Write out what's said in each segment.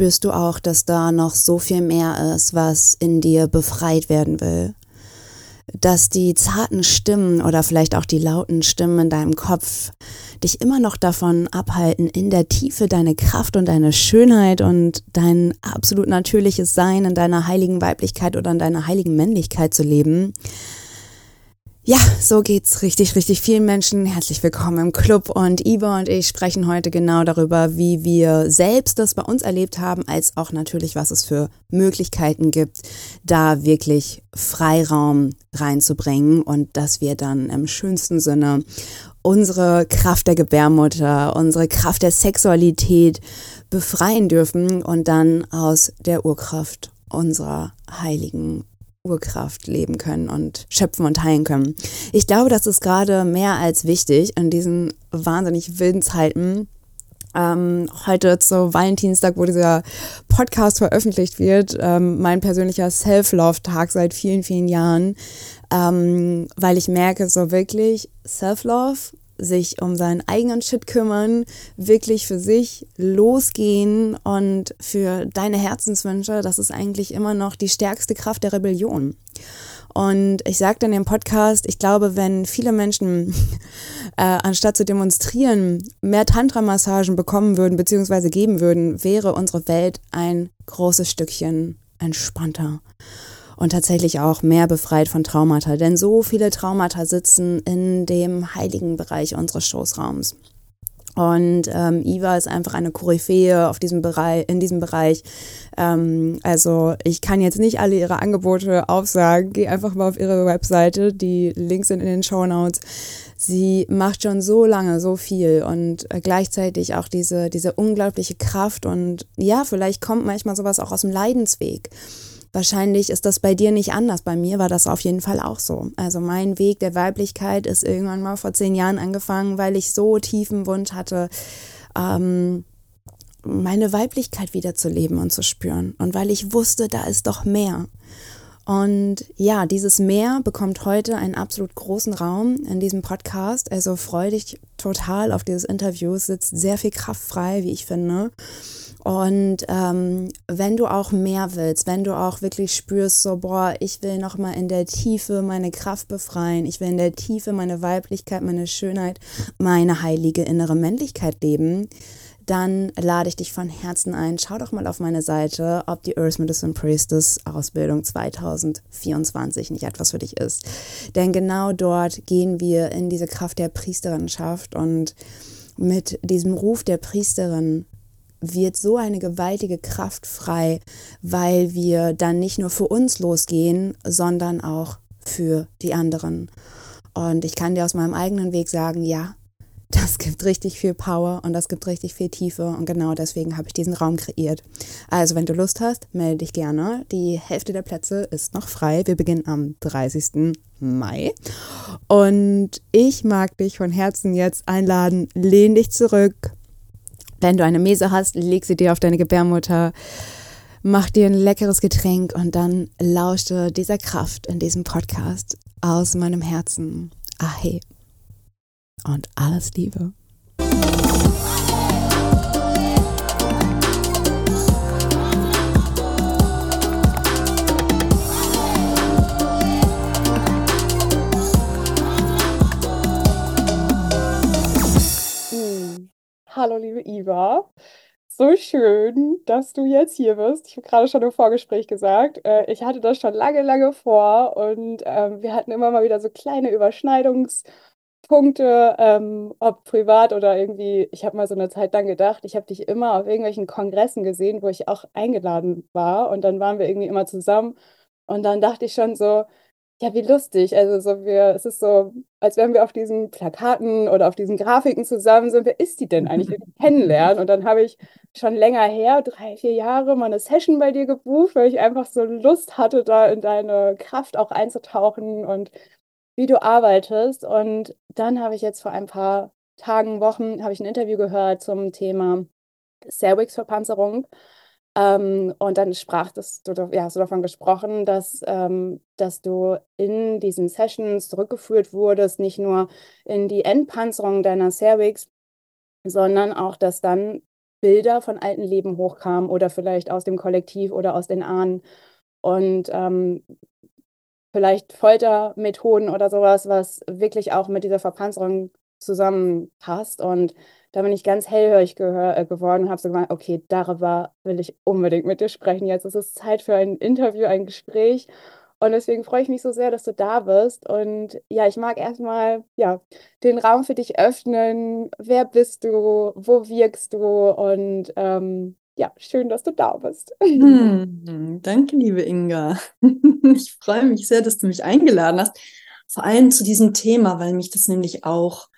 spürst du auch, dass da noch so viel mehr ist, was in dir befreit werden will. Dass die zarten Stimmen oder vielleicht auch die lauten Stimmen in deinem Kopf dich immer noch davon abhalten, in der Tiefe deine Kraft und deine Schönheit und dein absolut natürliches Sein in deiner heiligen Weiblichkeit oder in deiner heiligen Männlichkeit zu leben. Ja, so geht's richtig, richtig vielen Menschen. Herzlich willkommen im Club und Iva und ich sprechen heute genau darüber, wie wir selbst das bei uns erlebt haben, als auch natürlich, was es für Möglichkeiten gibt, da wirklich Freiraum reinzubringen und dass wir dann im schönsten Sinne unsere Kraft der Gebärmutter, unsere Kraft der Sexualität befreien dürfen und dann aus der Urkraft unserer heiligen Urkraft leben können und schöpfen und heilen können. Ich glaube, das ist gerade mehr als wichtig in diesen wahnsinnig wilden Zeiten. Ähm, heute zu Valentinstag, wo dieser Podcast veröffentlicht wird, ähm, mein persönlicher Self-Love-Tag seit vielen, vielen Jahren, ähm, weil ich merke, so wirklich Self-Love sich um seinen eigenen Shit kümmern, wirklich für sich losgehen und für deine Herzenswünsche, das ist eigentlich immer noch die stärkste Kraft der Rebellion. Und ich sagte in dem Podcast, ich glaube, wenn viele Menschen äh, anstatt zu demonstrieren mehr Tantra-Massagen bekommen würden bzw. geben würden, wäre unsere Welt ein großes Stückchen entspannter und tatsächlich auch mehr befreit von Traumata. Denn so viele Traumata sitzen in dem heiligen Bereich unseres Schoßraums. Und ähm, Iva ist einfach eine Koryphäe auf diesem Bereich, in diesem Bereich. Ähm, also ich kann jetzt nicht alle ihre Angebote aufsagen. Geh einfach mal auf ihre Webseite. Die Links sind in den Show Notes. Sie macht schon so lange so viel und äh, gleichzeitig auch diese, diese unglaubliche Kraft. Und ja, vielleicht kommt manchmal sowas auch aus dem Leidensweg. Wahrscheinlich ist das bei dir nicht anders. Bei mir war das auf jeden Fall auch so. Also mein Weg der Weiblichkeit ist irgendwann mal vor zehn Jahren angefangen, weil ich so tiefen Wunsch hatte, ähm, meine Weiblichkeit wieder zu leben und zu spüren. Und weil ich wusste, da ist doch mehr. Und ja, dieses Meer bekommt heute einen absolut großen Raum in diesem Podcast. Also freu dich total auf dieses Interview. Es sitzt sehr viel Kraft frei, wie ich finde. Und ähm, wenn du auch mehr willst, wenn du auch wirklich spürst, so, boah, ich will nochmal in der Tiefe meine Kraft befreien, ich will in der Tiefe meine Weiblichkeit, meine Schönheit, meine heilige innere Männlichkeit leben, dann lade ich dich von Herzen ein. Schau doch mal auf meine Seite, ob die Earth Medicine Priestess Ausbildung 2024 nicht etwas für dich ist. Denn genau dort gehen wir in diese Kraft der Priesterinnenschaft und mit diesem Ruf der Priesterin wird so eine gewaltige Kraft frei, weil wir dann nicht nur für uns losgehen, sondern auch für die anderen. Und ich kann dir aus meinem eigenen Weg sagen, ja, das gibt richtig viel Power und das gibt richtig viel Tiefe und genau deswegen habe ich diesen Raum kreiert. Also wenn du Lust hast, melde dich gerne. Die Hälfte der Plätze ist noch frei. Wir beginnen am 30. Mai und ich mag dich von Herzen jetzt einladen, lehn dich zurück, wenn du eine Mese hast, leg sie dir auf deine Gebärmutter, mach dir ein leckeres Getränk und dann lausche dieser Kraft in diesem Podcast aus meinem Herzen. Ahe. Und alles Liebe. Hallo, liebe Iva. So schön, dass du jetzt hier bist. Ich habe gerade schon im Vorgespräch gesagt, äh, ich hatte das schon lange, lange vor und ähm, wir hatten immer mal wieder so kleine Überschneidungspunkte, ähm, ob privat oder irgendwie. Ich habe mal so eine Zeit lang gedacht, ich habe dich immer auf irgendwelchen Kongressen gesehen, wo ich auch eingeladen war und dann waren wir irgendwie immer zusammen und dann dachte ich schon so, ja, wie lustig. Also so wir, es ist so, als wären wir auf diesen Plakaten oder auf diesen Grafiken zusammen sind. Wer ist die denn eigentlich? kennenlernen. Und dann habe ich schon länger her, drei, vier Jahre, mal eine Session bei dir gebucht, weil ich einfach so Lust hatte, da in deine Kraft auch einzutauchen und wie du arbeitest. Und dann habe ich jetzt vor ein paar Tagen, Wochen, habe ich ein Interview gehört zum Thema Cervix-Verpanzerung. Ähm, und dann sprach das, du, ja, hast du davon gesprochen, dass, ähm, dass du in diesen Sessions zurückgeführt wurdest, nicht nur in die Endpanzerung deiner Cervix, sondern auch, dass dann Bilder von alten Leben hochkamen oder vielleicht aus dem Kollektiv oder aus den Ahnen. Und ähm, vielleicht Foltermethoden oder sowas, was wirklich auch mit dieser Verpanzerung zusammenpasst. Und da bin ich ganz hellhörig äh, geworden und habe so gemeint, okay, darüber will ich unbedingt mit dir sprechen. Jetzt ist es Zeit für ein Interview, ein Gespräch. Und deswegen freue ich mich so sehr, dass du da bist. Und ja, ich mag erstmal ja, den Raum für dich öffnen. Wer bist du? Wo wirkst du? Und ähm, ja, schön, dass du da bist. Hm, danke, liebe Inga. Ich freue mich sehr, dass du mich eingeladen hast. Vor allem zu diesem Thema, weil mich das nämlich auch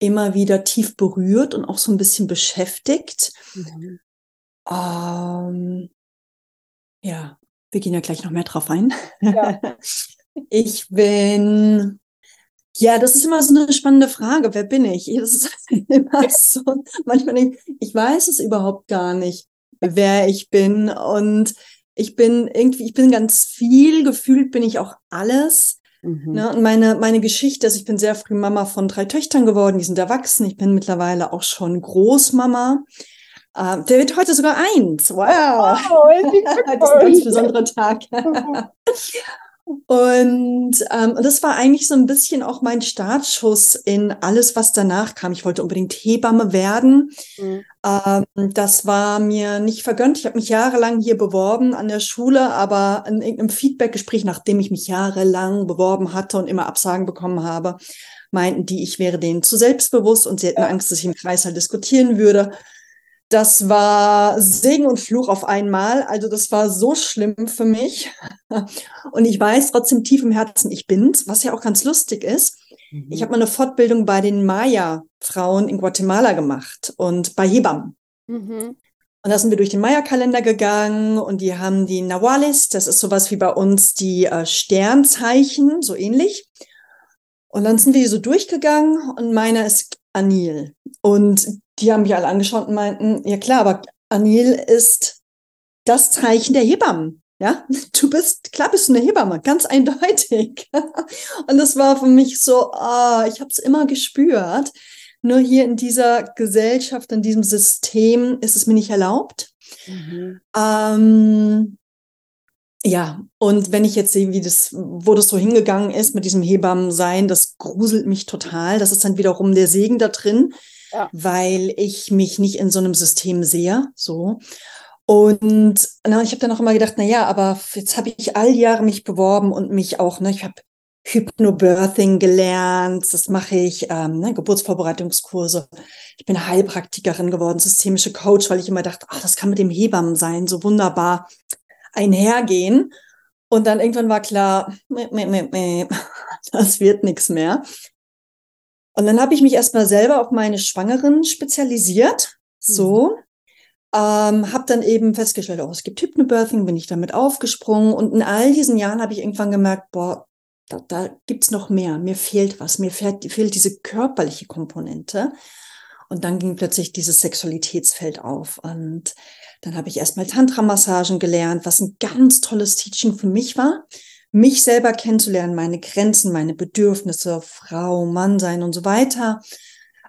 immer wieder tief berührt und auch so ein bisschen beschäftigt. Mhm. Ähm, ja, wir gehen ja gleich noch mehr drauf ein. Ja. Ich bin, ja, das ist immer so eine spannende Frage. Wer bin ich? Das ist immer so, manchmal denke ich, ich weiß es überhaupt gar nicht, wer ich bin. Und ich bin irgendwie, ich bin ganz viel, gefühlt bin ich auch alles. Mhm. Ne? Und meine, meine Geschichte ist, ich bin sehr früh Mama von drei Töchtern geworden, die sind erwachsen. Ich bin mittlerweile auch schon Großmama. Uh, der wird heute sogar eins. Wow. wow das ist ein ganz besonderer Tag. Und, ähm, das war eigentlich so ein bisschen auch mein Startschuss in alles, was danach kam. Ich wollte unbedingt Hebamme werden. Mhm. Ähm, das war mir nicht vergönnt. Ich habe mich jahrelang hier beworben an der Schule, aber in irgendeinem Feedbackgespräch, nachdem ich mich jahrelang beworben hatte und immer Absagen bekommen habe, meinten die, ich wäre denen zu selbstbewusst und sie hätten Angst, dass ich im Kreis halt diskutieren würde. Das war Segen und Fluch auf einmal. Also das war so schlimm für mich. Und ich weiß trotzdem tief im Herzen, ich bin's, was ja auch ganz lustig ist. Mhm. Ich habe mal eine Fortbildung bei den Maya-Frauen in Guatemala gemacht und bei Hebammen. Mhm. Und da sind wir durch den Maya-Kalender gegangen und die haben die Nahuales, das ist sowas wie bei uns die äh, Sternzeichen, so ähnlich. Und dann sind wir so durchgegangen und meiner ist Anil. Und die haben mich alle angeschaut und meinten, ja klar, aber Anil ist das Zeichen der Hebammen. Ja, du bist, klar bist du eine Hebamme, ganz eindeutig. Und das war für mich so, ah, ich habe es immer gespürt. Nur hier in dieser Gesellschaft, in diesem System ist es mir nicht erlaubt. Mhm. Ähm, ja, und wenn ich jetzt sehe, wie das, wo das so hingegangen ist mit diesem Hebammensein, das gruselt mich total. Das ist dann wiederum der Segen da drin, ja. weil ich mich nicht in so einem System sehe, so. Und na, ich habe dann auch immer gedacht, na ja, aber jetzt habe ich all die Jahre mich beworben und mich auch, ne, ich habe Hypnobirthing gelernt, das mache ich, ähm, ne, Geburtsvorbereitungskurse. Ich bin Heilpraktikerin geworden, systemische Coach, weil ich immer dachte, ach, das kann mit dem Hebammen sein, so wunderbar einhergehen. Und dann irgendwann war klar, das wird nichts mehr. Und dann habe ich mich erstmal selber auf meine Schwangeren spezialisiert. So. Mhm. Ähm, habe dann eben festgestellt, oh, es gibt Hypnobirthing, bin ich damit aufgesprungen. Und in all diesen Jahren habe ich irgendwann gemerkt, boah, da, da gibt's noch mehr. Mir fehlt was. Mir fehlt, fehlt diese körperliche Komponente. Und dann ging plötzlich dieses Sexualitätsfeld auf. Und dann habe ich erstmal Tantra-Massagen gelernt, was ein ganz tolles Teaching für mich war, mich selber kennenzulernen, meine Grenzen, meine Bedürfnisse, Frau, Mann sein und so weiter.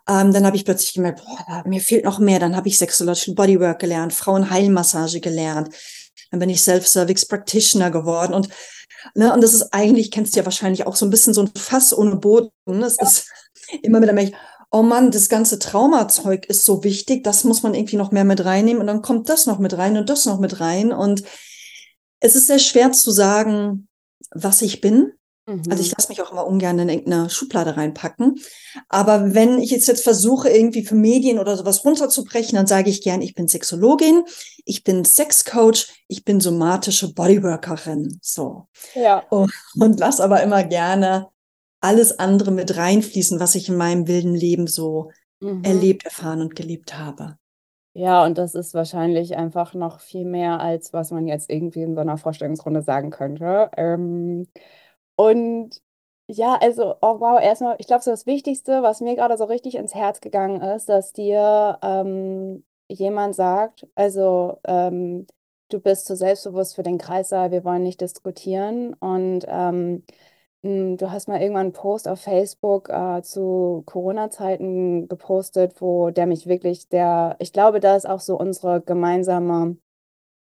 Ähm, dann habe ich plötzlich gemerkt, boah, mir fehlt noch mehr. Dann habe ich Sexological Bodywork gelernt, Frauenheilmassage gelernt. Dann bin ich Self-Service Practitioner geworden und Ne, und das ist eigentlich, kennst du ja wahrscheinlich auch so ein bisschen so ein Fass ohne Boden. Ja. ist immer mit Milch, oh Mann, das ganze Traumazeug ist so wichtig, das muss man irgendwie noch mehr mit reinnehmen und dann kommt das noch mit rein und das noch mit rein und es ist sehr schwer zu sagen, was ich bin. Mhm. Also ich lasse mich auch immer ungern in irgendeine Schublade reinpacken. Aber wenn ich jetzt, jetzt versuche, irgendwie für Medien oder sowas runterzubrechen, dann sage ich gern, ich bin Sexologin, ich bin Sexcoach, ich bin somatische Bodyworkerin. So. Ja. Und, und lass aber immer gerne alles andere mit reinfließen, was ich in meinem wilden Leben so mhm. erlebt, erfahren und gelebt habe. Ja, und das ist wahrscheinlich einfach noch viel mehr, als was man jetzt irgendwie in so einer Vorstellungsrunde sagen könnte. Ähm, und ja, also, oh wow, erstmal, ich glaube, so das Wichtigste, was mir gerade so richtig ins Herz gegangen ist, dass dir ähm, jemand sagt, also ähm, du bist zu selbstbewusst für den Kreißsaal, wir wollen nicht diskutieren. Und ähm, hm, du hast mal irgendwann einen Post auf Facebook äh, zu Corona-Zeiten gepostet, wo der mich wirklich, der, ich glaube, da ist auch so unsere gemeinsame,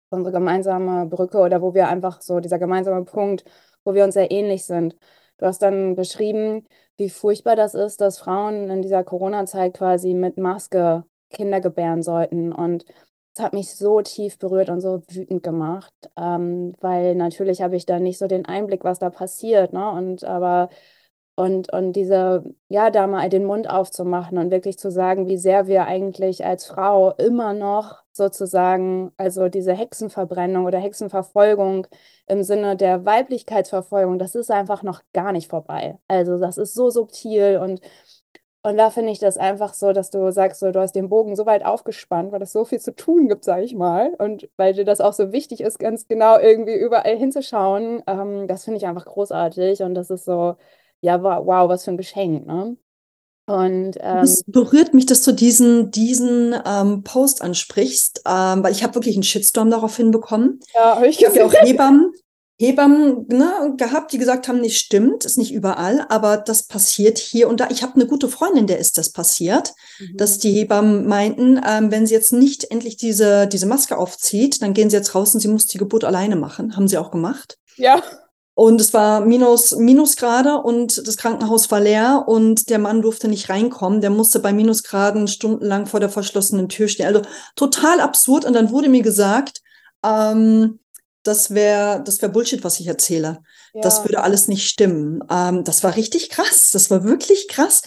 unsere gemeinsame Brücke oder wo wir einfach so, dieser gemeinsame Punkt, wo wir uns sehr ähnlich sind. Du hast dann beschrieben, wie furchtbar das ist, dass Frauen in dieser Corona-Zeit quasi mit Maske Kinder gebären sollten. Und es hat mich so tief berührt und so wütend gemacht, ähm, weil natürlich habe ich da nicht so den Einblick, was da passiert, ne? Und aber und, und diese, ja, da mal den Mund aufzumachen und wirklich zu sagen, wie sehr wir eigentlich als Frau immer noch sozusagen, also diese Hexenverbrennung oder Hexenverfolgung im Sinne der Weiblichkeitsverfolgung, das ist einfach noch gar nicht vorbei. Also das ist so subtil und und da finde ich das einfach so, dass du sagst, so, du hast den Bogen so weit aufgespannt, weil es so viel zu tun gibt, sage ich mal. Und weil dir das auch so wichtig ist, ganz genau irgendwie überall hinzuschauen. Ähm, das finde ich einfach großartig. Und das ist so, ja, wow, was für ein Geschenk, ne? Und ähm, es berührt mich, dass du diesen, diesen ähm, Post ansprichst, ähm, weil ich habe wirklich einen Shitstorm darauf hinbekommen. Ja, hab ich, ich habe ja auch Hebammen, Hebammen ne, gehabt, die gesagt haben, nicht stimmt, ist nicht überall, aber das passiert hier und da. Ich habe eine gute Freundin, der ist das passiert, mhm. dass die Hebammen meinten, ähm, wenn sie jetzt nicht endlich diese, diese Maske aufzieht, dann gehen sie jetzt raus und sie muss die Geburt alleine machen. Haben sie auch gemacht. Ja. Und es war minus, Minusgrade und das Krankenhaus war leer und der Mann durfte nicht reinkommen. Der musste bei Minusgraden stundenlang vor der verschlossenen Tür stehen. Also total absurd. Und dann wurde mir gesagt, ähm, das wäre das wär Bullshit, was ich erzähle. Ja. Das würde alles nicht stimmen. Ähm, das war richtig krass. Das war wirklich krass,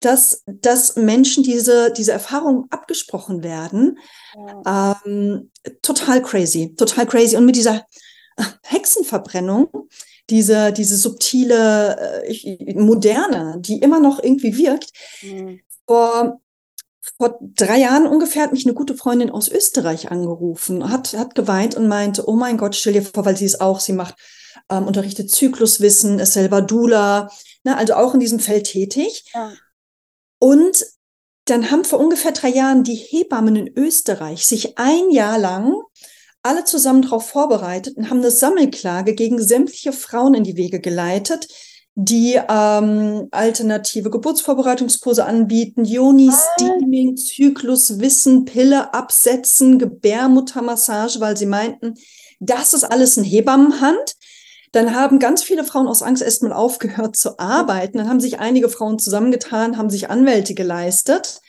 dass, dass Menschen diese, diese Erfahrung abgesprochen werden. Ja. Ähm, total crazy, total crazy. Und mit dieser Hexenverbrennung, diese, diese subtile, äh, moderne, die immer noch irgendwie wirkt. Mhm. Vor vor drei Jahren ungefähr hat mich eine gute Freundin aus Österreich angerufen, hat, hat geweint und meinte, oh mein Gott, stell dir vor, weil sie es auch, sie macht, ähm, unterrichtet Zykluswissen, ist selber Dula, ne, also auch in diesem Feld tätig. Ja. Und dann haben vor ungefähr drei Jahren die Hebammen in Österreich sich ein Jahr lang alle zusammen darauf vorbereitet und haben eine Sammelklage gegen sämtliche Frauen in die Wege geleitet, die ähm, alternative Geburtsvorbereitungskurse anbieten, Joni-Steaming, Zyklus, Wissen, Pille absetzen, Gebärmuttermassage, weil sie meinten, das ist alles in Hebammenhand. Dann haben ganz viele Frauen aus Angst erstmal aufgehört zu arbeiten. Dann haben sich einige Frauen zusammengetan, haben sich Anwälte geleistet.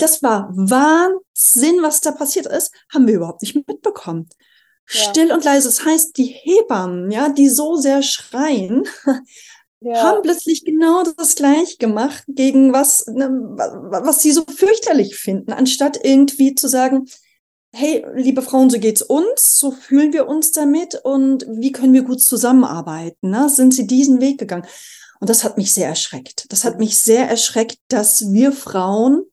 Das war Wahnsinn, was da passiert ist, haben wir überhaupt nicht mitbekommen. Ja. Still und leise. Das heißt, die Hebammen, ja, die so sehr schreien, ja. haben plötzlich genau das gleich gemacht gegen was, ne, was sie so fürchterlich finden, anstatt irgendwie zu sagen, hey, liebe Frauen, so geht's uns, so fühlen wir uns damit und wie können wir gut zusammenarbeiten? Ne? Sind sie diesen Weg gegangen? Und das hat mich sehr erschreckt. Das hat mich sehr erschreckt, dass wir Frauen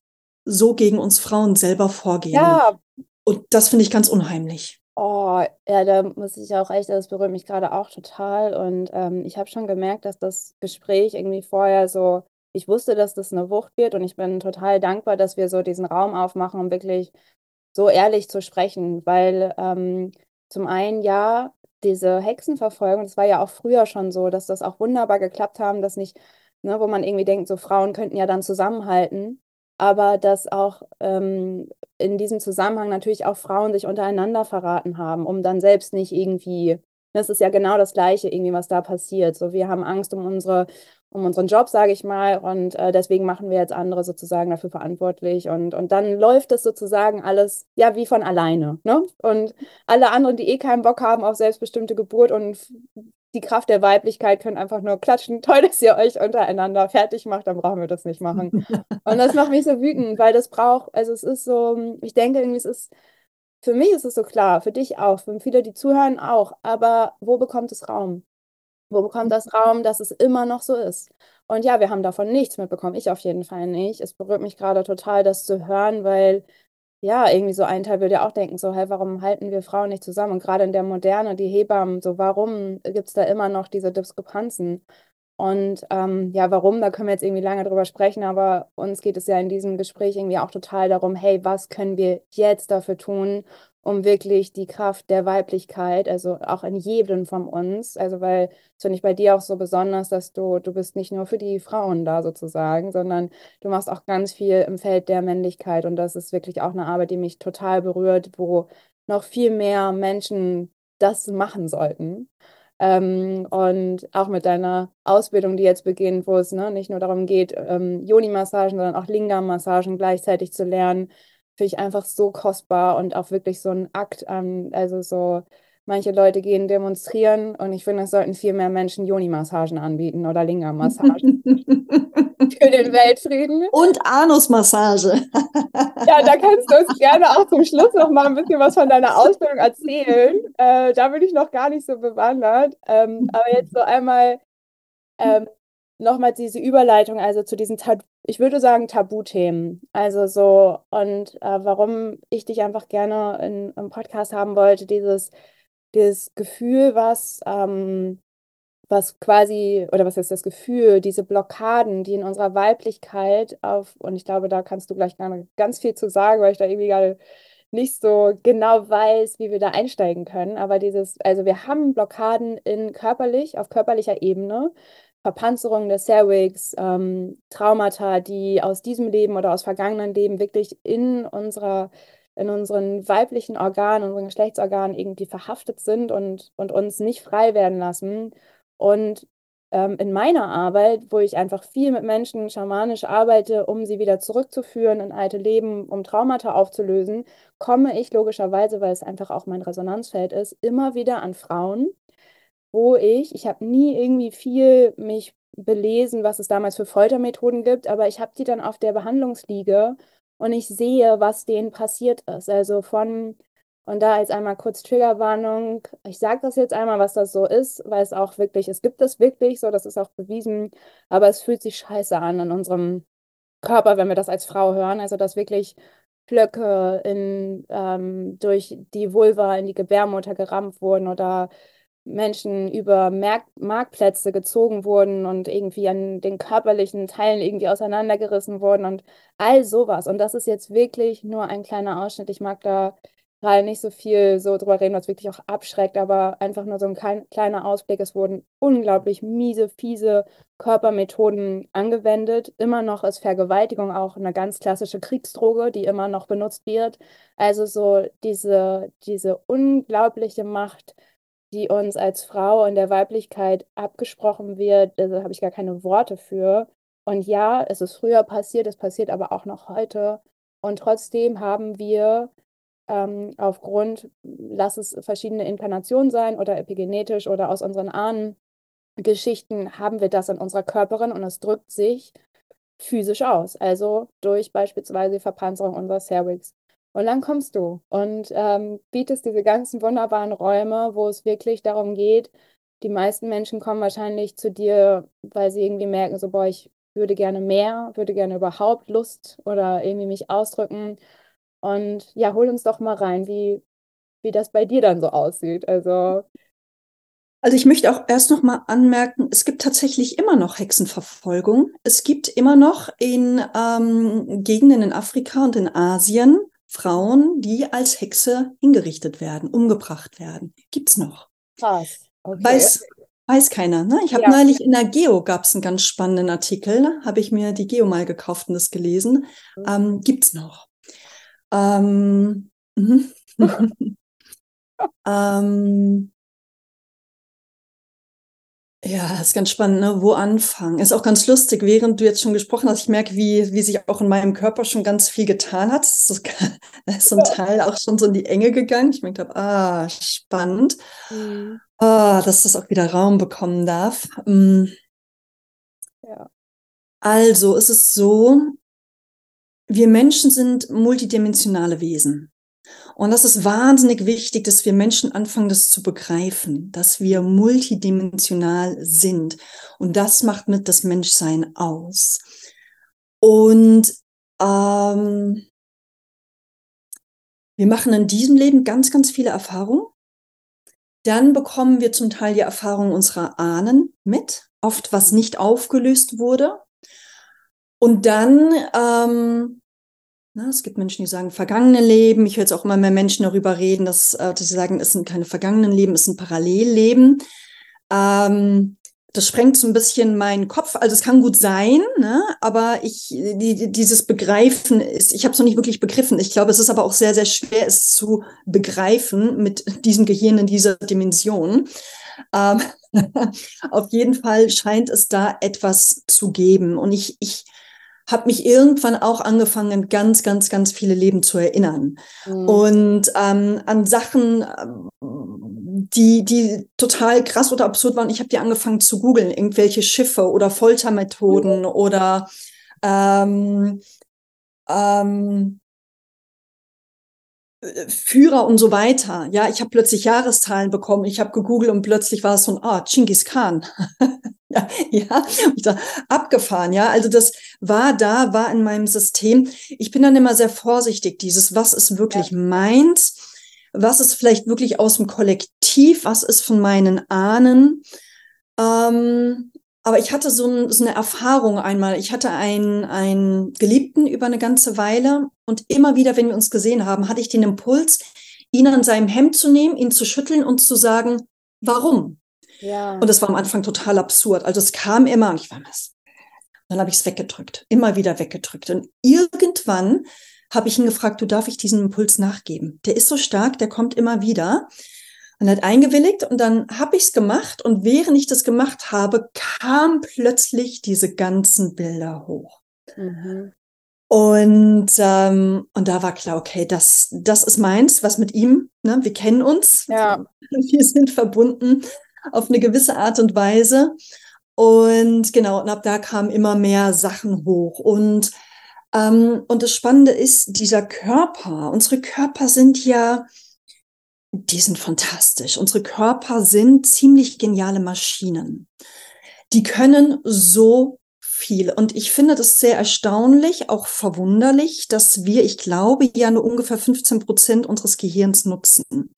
so gegen uns Frauen selber vorgehen. Ja. Und das finde ich ganz unheimlich. Oh, ja, da muss ich auch echt, das berührt mich gerade auch total. Und ähm, ich habe schon gemerkt, dass das Gespräch irgendwie vorher so, ich wusste, dass das eine Wucht wird und ich bin total dankbar, dass wir so diesen Raum aufmachen, um wirklich so ehrlich zu sprechen, weil ähm, zum einen ja, diese Hexenverfolgung, das war ja auch früher schon so, dass das auch wunderbar geklappt haben, dass nicht, ne, wo man irgendwie denkt, so Frauen könnten ja dann zusammenhalten aber dass auch ähm, in diesem Zusammenhang natürlich auch Frauen sich untereinander verraten haben, um dann selbst nicht irgendwie, das ist ja genau das Gleiche irgendwie, was da passiert. So, wir haben Angst um unsere, um unseren Job, sage ich mal, und äh, deswegen machen wir jetzt andere sozusagen dafür verantwortlich und, und dann läuft es sozusagen alles ja wie von alleine. Ne? Und alle anderen, die eh keinen Bock haben auf selbstbestimmte Geburt und die Kraft der Weiblichkeit können einfach nur klatschen. Toll, dass ihr euch untereinander fertig macht, dann brauchen wir das nicht machen. Und das macht mich so wütend, weil das braucht, also es ist so, ich denke irgendwie, es ist, für mich ist es so klar, für dich auch, für viele, die zuhören auch, aber wo bekommt es Raum? Wo bekommt das Raum, dass es immer noch so ist? Und ja, wir haben davon nichts mitbekommen, ich auf jeden Fall nicht. Es berührt mich gerade total, das zu hören, weil ja, irgendwie so ein Teil würde ja auch denken, so, hey, warum halten wir Frauen nicht zusammen? Und gerade in der Moderne, die Hebammen, so, warum gibt es da immer noch diese Diskrepanzen? Und ähm, ja, warum, da können wir jetzt irgendwie lange drüber sprechen, aber uns geht es ja in diesem Gespräch irgendwie auch total darum, hey, was können wir jetzt dafür tun, um wirklich die Kraft der Weiblichkeit, also auch in jedem von uns, also weil es finde ich bei dir auch so besonders, dass du, du bist nicht nur für die Frauen da sozusagen, sondern du machst auch ganz viel im Feld der Männlichkeit und das ist wirklich auch eine Arbeit, die mich total berührt, wo noch viel mehr Menschen das machen sollten. Ähm, und auch mit deiner Ausbildung, die jetzt beginnt, wo es ne, nicht nur darum geht, ähm, Yoni-Massagen, sondern auch Lingam-Massagen gleichzeitig zu lernen, finde ich einfach so kostbar und auch wirklich so ein Akt an, also so, manche Leute gehen demonstrieren und ich finde, es sollten viel mehr Menschen Yoni-Massagen anbieten oder Lingam-Massagen. für den Weltfrieden. Und Anusmassage. ja, da kannst du uns gerne auch zum Schluss noch mal ein bisschen was von deiner Ausbildung erzählen. Äh, da bin ich noch gar nicht so bewandert. Ähm, aber jetzt so einmal ähm, nochmal diese Überleitung, also zu diesen, Tab ich würde sagen, Tabuthemen. Also so, und äh, warum ich dich einfach gerne in, im Podcast haben wollte, dieses, dieses Gefühl, was ähm, was quasi, oder was ist das Gefühl, diese Blockaden, die in unserer Weiblichkeit auf, und ich glaube, da kannst du gleich ganz viel zu sagen, weil ich da irgendwie gerade nicht so genau weiß, wie wir da einsteigen können. Aber dieses, also wir haben Blockaden in körperlich, auf körperlicher Ebene, Verpanzerung des Cervix, ähm, Traumata, die aus diesem Leben oder aus vergangenen Leben wirklich in unserer in unseren weiblichen Organen, unseren Geschlechtsorganen irgendwie verhaftet sind und, und uns nicht frei werden lassen. Und ähm, in meiner Arbeit, wo ich einfach viel mit Menschen schamanisch arbeite, um sie wieder zurückzuführen in alte Leben, um Traumata aufzulösen, komme ich logischerweise, weil es einfach auch mein Resonanzfeld ist, immer wieder an Frauen, wo ich, ich habe nie irgendwie viel mich belesen, was es damals für Foltermethoden gibt, aber ich habe die dann auf der Behandlungsliege und ich sehe, was denen passiert ist. Also von und da jetzt einmal kurz Triggerwarnung. Ich sage das jetzt einmal, was das so ist, weil es auch wirklich, es gibt es wirklich so, das ist auch bewiesen, aber es fühlt sich scheiße an in unserem Körper, wenn wir das als Frau hören. Also, dass wirklich Flöcke in, ähm, durch die Vulva in die Gebärmutter gerammt wurden oder Menschen über Merk Marktplätze gezogen wurden und irgendwie an den körperlichen Teilen irgendwie auseinandergerissen wurden und all sowas. Und das ist jetzt wirklich nur ein kleiner Ausschnitt. Ich mag da gerade nicht so viel so drüber reden, was wirklich auch abschreckt, aber einfach nur so ein klein, kleiner Ausblick. Es wurden unglaublich miese, fiese Körpermethoden angewendet. Immer noch ist Vergewaltigung auch eine ganz klassische Kriegsdroge, die immer noch benutzt wird. Also so diese, diese unglaubliche Macht, die uns als Frau in der Weiblichkeit abgesprochen wird, da habe ich gar keine Worte für. Und ja, es ist früher passiert, es passiert aber auch noch heute. Und trotzdem haben wir ähm, aufgrund, lass es verschiedene Inkarnationen sein oder epigenetisch oder aus unseren Ahnengeschichten, haben wir das in unserer Körperin und es drückt sich physisch aus, also durch beispielsweise Verpanzerung unserer Cervix. Und dann kommst du und ähm, bietest diese ganzen wunderbaren Räume, wo es wirklich darum geht, die meisten Menschen kommen wahrscheinlich zu dir, weil sie irgendwie merken, so, boah, ich würde gerne mehr, würde gerne überhaupt Lust oder irgendwie mich ausdrücken und ja, hol uns doch mal rein, wie, wie das bei dir dann so aussieht. Also. Also ich möchte auch erst noch mal anmerken, es gibt tatsächlich immer noch Hexenverfolgung. Es gibt immer noch in ähm, Gegenden in Afrika und in Asien Frauen, die als Hexe hingerichtet werden, umgebracht werden. Gibt's noch. Krass. Okay. Weiß, weiß keiner. Ne? Ich habe ja. neulich in der Geo gab es einen ganz spannenden Artikel. Habe ich mir die Geo mal gekauft und das gelesen. Mhm. Ähm, gibt's noch. Ähm, mhm. ähm, ja, ist ganz spannend, ne? Wo anfangen? Ist auch ganz lustig, während du jetzt schon gesprochen hast, ich merke, wie, wie sich auch in meinem Körper schon ganz viel getan hat. Das ist, ist so ein Teil auch schon so in die Enge gegangen. Ich merke, ah, spannend. Mhm. Ah, dass das auch wieder Raum bekommen darf. Mhm. Ja. Also, es ist so, wir Menschen sind multidimensionale Wesen. Und das ist wahnsinnig wichtig, dass wir Menschen anfangen, das zu begreifen, dass wir multidimensional sind. Und das macht mit das Menschsein aus. Und ähm, wir machen in diesem Leben ganz, ganz viele Erfahrungen. Dann bekommen wir zum Teil die Erfahrungen unserer Ahnen mit, oft was nicht aufgelöst wurde. Und dann ähm? Es gibt Menschen, die sagen vergangene Leben. Ich höre jetzt auch immer mehr Menschen darüber reden, dass, äh, dass sie sagen, es sind keine vergangenen Leben, es sind Parallelleben. Ähm, das sprengt so ein bisschen meinen Kopf. Also es kann gut sein, ne? aber ich die, dieses Begreifen ist, ich habe es noch nicht wirklich begriffen. Ich glaube, es ist aber auch sehr, sehr schwer, es zu begreifen mit diesem Gehirn in dieser Dimension. Ähm, auf jeden Fall scheint es da etwas zu geben. Und ich, ich habe mich irgendwann auch angefangen, ganz, ganz, ganz viele Leben zu erinnern. Mhm. Und ähm, an Sachen, die, die total krass oder absurd waren. Ich habe die angefangen zu googeln, irgendwelche Schiffe oder Foltermethoden mhm. oder ähm, ähm, Führer und so weiter. Ja, ich habe plötzlich Jahreszahlen bekommen. Ich habe gegoogelt und plötzlich war es so ein, ah, Genghis Khan. ja, dachte, abgefahren. Ja, also das war da, war in meinem System. Ich bin dann immer sehr vorsichtig. Dieses, was ist wirklich ja. meins? Was ist vielleicht wirklich aus dem Kollektiv? Was ist von meinen Ahnen? Ähm, aber ich hatte so, ein, so, eine Erfahrung einmal. Ich hatte einen, einen Geliebten über eine ganze Weile und immer wieder, wenn wir uns gesehen haben, hatte ich den Impuls, ihn an seinem Hemd zu nehmen, ihn zu schütteln und zu sagen, warum? Ja. Und das war am Anfang total absurd. Also es kam immer und ich war was. Dann habe ich es weggedrückt, immer wieder weggedrückt. Und irgendwann habe ich ihn gefragt, du darf ich diesen Impuls nachgeben? Der ist so stark, der kommt immer wieder und hat eingewilligt und dann habe ich es gemacht und während ich das gemacht habe, kam plötzlich diese ganzen Bilder hoch. Mhm. Und, ähm, und da war klar, okay, das, das ist meins, was mit ihm, ne? wir kennen uns, ja. wir sind verbunden auf eine gewisse Art und Weise. Und genau, und ab da kamen immer mehr Sachen hoch. Und, ähm, und das Spannende ist, dieser Körper, unsere Körper sind ja, die sind fantastisch. Unsere Körper sind ziemlich geniale Maschinen. Die können so viel. Und ich finde das sehr erstaunlich, auch verwunderlich, dass wir, ich glaube, ja nur ungefähr 15 Prozent unseres Gehirns nutzen.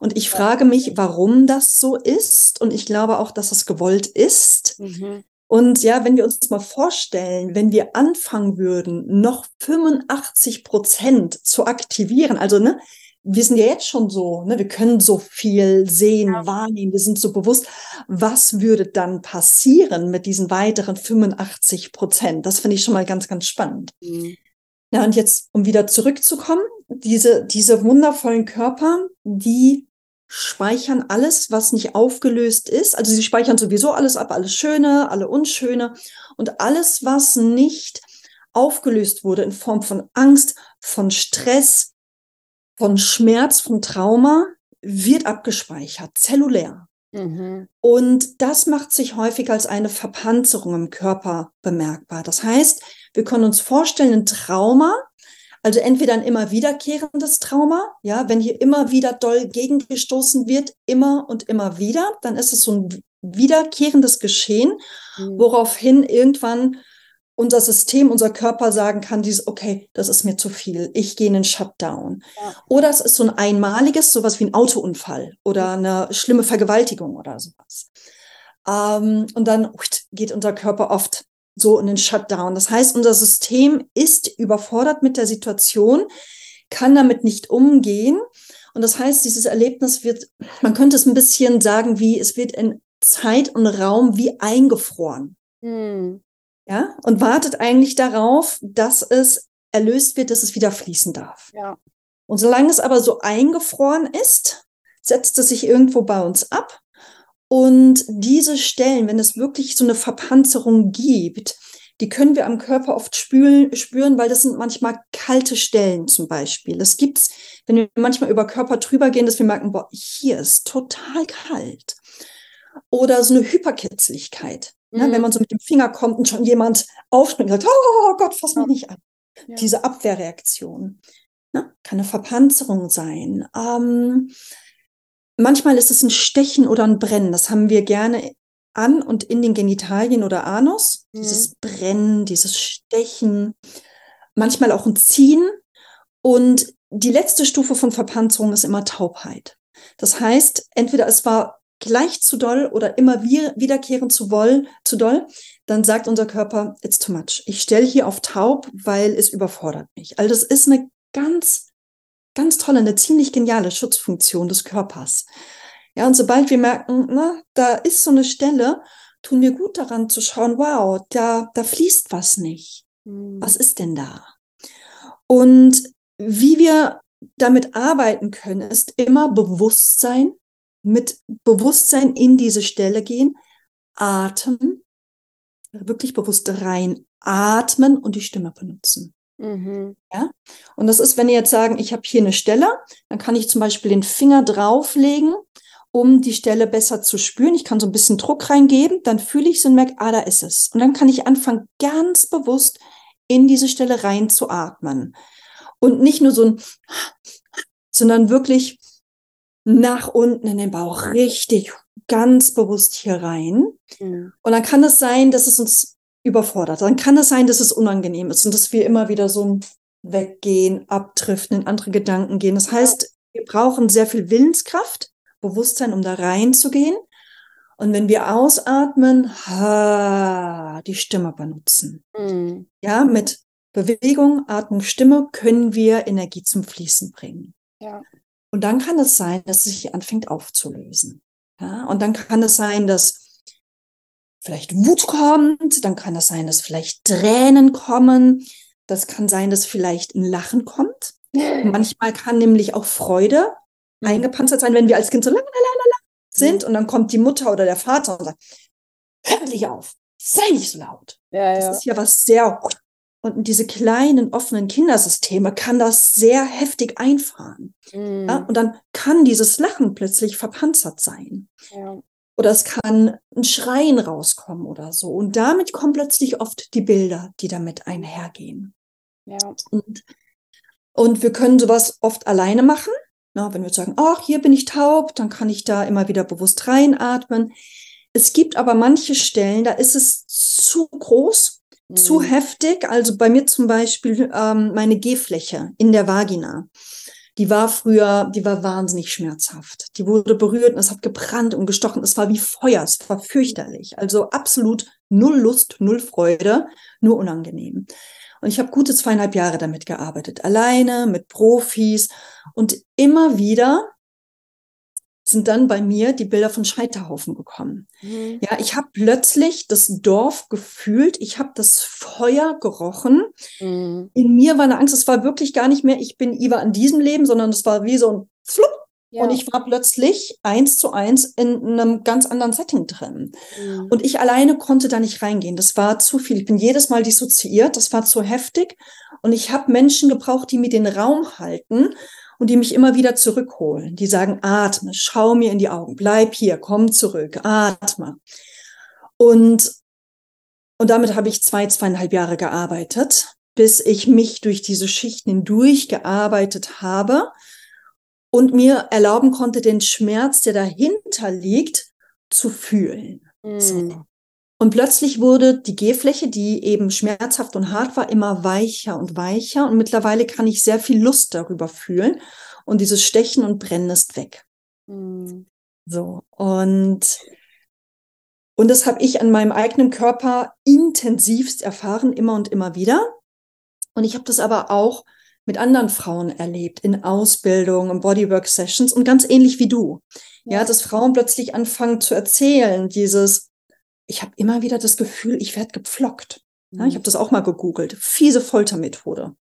Und ich frage mich, warum das so ist. Und ich glaube auch, dass es gewollt ist. Mhm. Und ja, wenn wir uns mal vorstellen, wenn wir anfangen würden, noch 85 Prozent zu aktivieren, also ne, wir sind ja jetzt schon so, ne, wir können so viel sehen, ja. wahrnehmen, wir sind so bewusst. Was würde dann passieren mit diesen weiteren 85 Prozent? Das finde ich schon mal ganz, ganz spannend. Mhm. Ja, und jetzt, um wieder zurückzukommen, diese, diese wundervollen Körper, die speichern alles, was nicht aufgelöst ist. Also sie speichern sowieso alles ab, alles Schöne, alle Unschöne und alles, was nicht aufgelöst wurde in Form von Angst, von Stress, von Schmerz, von Trauma wird abgespeichert, zellulär. Mhm. Und das macht sich häufig als eine Verpanzerung im Körper bemerkbar. Das heißt, wir können uns vorstellen, ein Trauma, also entweder ein immer wiederkehrendes Trauma, ja, wenn hier immer wieder doll gegengestoßen wird, immer und immer wieder, dann ist es so ein wiederkehrendes Geschehen, mhm. woraufhin irgendwann unser System, unser Körper sagen kann, dieses, okay, das ist mir zu viel, ich gehe in den Shutdown. Ja. Oder es ist so ein einmaliges, sowas wie ein Autounfall oder eine schlimme Vergewaltigung oder sowas. Ähm, und dann geht unser Körper oft so in den Shutdown. Das heißt, unser System ist überfordert mit der Situation, kann damit nicht umgehen. Und das heißt, dieses Erlebnis wird, man könnte es ein bisschen sagen, wie es wird in Zeit und Raum wie eingefroren. Hm ja, und wartet eigentlich darauf, dass es erlöst wird, dass es wieder fließen darf. Ja. Und solange es aber so eingefroren ist, setzt es sich irgendwo bei uns ab. Und diese Stellen, wenn es wirklich so eine Verpanzerung gibt, die können wir am Körper oft spüren, spüren, weil das sind manchmal kalte Stellen zum Beispiel. Das gibt's, wenn wir manchmal über Körper drüber gehen, dass wir merken, boah, hier ist total kalt. Oder so eine Hyperkitzligkeit. Mhm. Ne, wenn man so mit dem Finger kommt und schon jemand aufspringt und sagt, oh Gott, fass mich nicht an. Ja. Diese Abwehrreaktion. Ne? Kann eine Verpanzerung sein. Ähm, manchmal ist es ein Stechen oder ein Brennen. Das haben wir gerne an und in den Genitalien oder Anus. Mhm. Dieses Brennen, dieses Stechen. Manchmal auch ein Ziehen. Und die letzte Stufe von Verpanzerung ist immer Taubheit. Das heißt, entweder es war gleich zu doll oder immer wiederkehren zu wollen, zu doll, dann sagt unser Körper, it's too much. Ich stelle hier auf taub, weil es überfordert mich. Also das ist eine ganz, ganz tolle, eine ziemlich geniale Schutzfunktion des Körpers. Ja, und sobald wir merken, na, da ist so eine Stelle, tun wir gut daran zu schauen, wow, da, da fließt was nicht. Mhm. Was ist denn da? Und wie wir damit arbeiten können, ist immer Bewusstsein, mit Bewusstsein in diese Stelle gehen, atmen, wirklich bewusst rein atmen und die Stimme benutzen. Mhm. Ja? Und das ist, wenn ihr jetzt sagen, ich habe hier eine Stelle, dann kann ich zum Beispiel den Finger drauflegen, um die Stelle besser zu spüren. Ich kann so ein bisschen Druck reingeben, dann fühle ich es und merke, ah, da ist es. Und dann kann ich anfangen, ganz bewusst in diese Stelle rein zu atmen. Und nicht nur so ein, sondern wirklich nach unten in den Bauch, richtig ganz bewusst hier rein. Mhm. Und dann kann es sein, dass es uns überfordert. Dann kann es sein, dass es unangenehm ist und dass wir immer wieder so weggehen, abdriften, in andere Gedanken gehen. Das heißt, wir brauchen sehr viel Willenskraft, Bewusstsein, um da reinzugehen. Und wenn wir ausatmen, ha, die Stimme benutzen. Mhm. Ja, mit Bewegung, Atmung, Stimme können wir Energie zum Fließen bringen. Ja. Und dann kann es sein, dass es sich anfängt aufzulösen. Ja, und dann kann es sein, dass vielleicht Wut kommt, dann kann es sein, dass vielleicht Tränen kommen, das kann sein, dass vielleicht ein Lachen kommt. Manchmal kann nämlich auch Freude mhm. eingepanzert sein, wenn wir als Kind so lang sind mhm. und dann kommt die Mutter oder der Vater und sagt, hör dich auf, sei nicht so laut. Ja, das ja. ist ja was sehr und in diese kleinen offenen Kindersysteme kann das sehr heftig einfahren. Mm. Ja, und dann kann dieses Lachen plötzlich verpanzert sein. Ja. Oder es kann ein Schreien rauskommen oder so. Und damit kommen plötzlich oft die Bilder, die damit einhergehen. Ja. Und, und wir können sowas oft alleine machen. Na, wenn wir sagen, ach, hier bin ich taub, dann kann ich da immer wieder bewusst reinatmen. Es gibt aber manche Stellen, da ist es zu groß zu mhm. heftig. Also bei mir zum Beispiel ähm, meine Gehfläche in der Vagina. Die war früher, die war wahnsinnig schmerzhaft. Die wurde berührt und es hat gebrannt und gestochen. Es war wie Feuer, es war fürchterlich. Also absolut null Lust, null Freude, nur unangenehm. Und ich habe gute zweieinhalb Jahre damit gearbeitet, alleine, mit Profis und immer wieder sind dann bei mir die Bilder von Scheiterhaufen gekommen. Mhm. Ja, ich habe plötzlich das Dorf gefühlt, ich habe das Feuer gerochen. Mhm. In mir war eine Angst, es war wirklich gar nicht mehr, ich bin Iva an diesem Leben, sondern es war wie so ein Flupp. Ja. Und ich war plötzlich eins zu eins in einem ganz anderen Setting drin. Mhm. Und ich alleine konnte da nicht reingehen. Das war zu viel. Ich bin jedes Mal dissoziiert. Das war zu heftig. Und ich habe Menschen gebraucht, die mir den Raum halten und die mich immer wieder zurückholen. Die sagen, atme, schau mir in die Augen, bleib hier, komm zurück, atme. Und, und damit habe ich zwei, zweieinhalb Jahre gearbeitet, bis ich mich durch diese Schichten hindurch gearbeitet habe und mir erlauben konnte, den Schmerz, der dahinter liegt, zu fühlen. Mm. So. Und plötzlich wurde die Gehfläche, die eben schmerzhaft und hart war, immer weicher und weicher. Und mittlerweile kann ich sehr viel Lust darüber fühlen. Und dieses Stechen und Brennen ist weg. Mhm. So. Und, und das habe ich an meinem eigenen Körper intensivst erfahren, immer und immer wieder. Und ich habe das aber auch mit anderen Frauen erlebt, in Ausbildung, in Bodywork-Sessions und ganz ähnlich wie du. Ja, dass Frauen plötzlich anfangen zu erzählen, dieses, ich habe immer wieder das Gefühl, ich werde gepflockt. Ja, ich mhm. habe das auch mal gegoogelt. Fiese Foltermethode.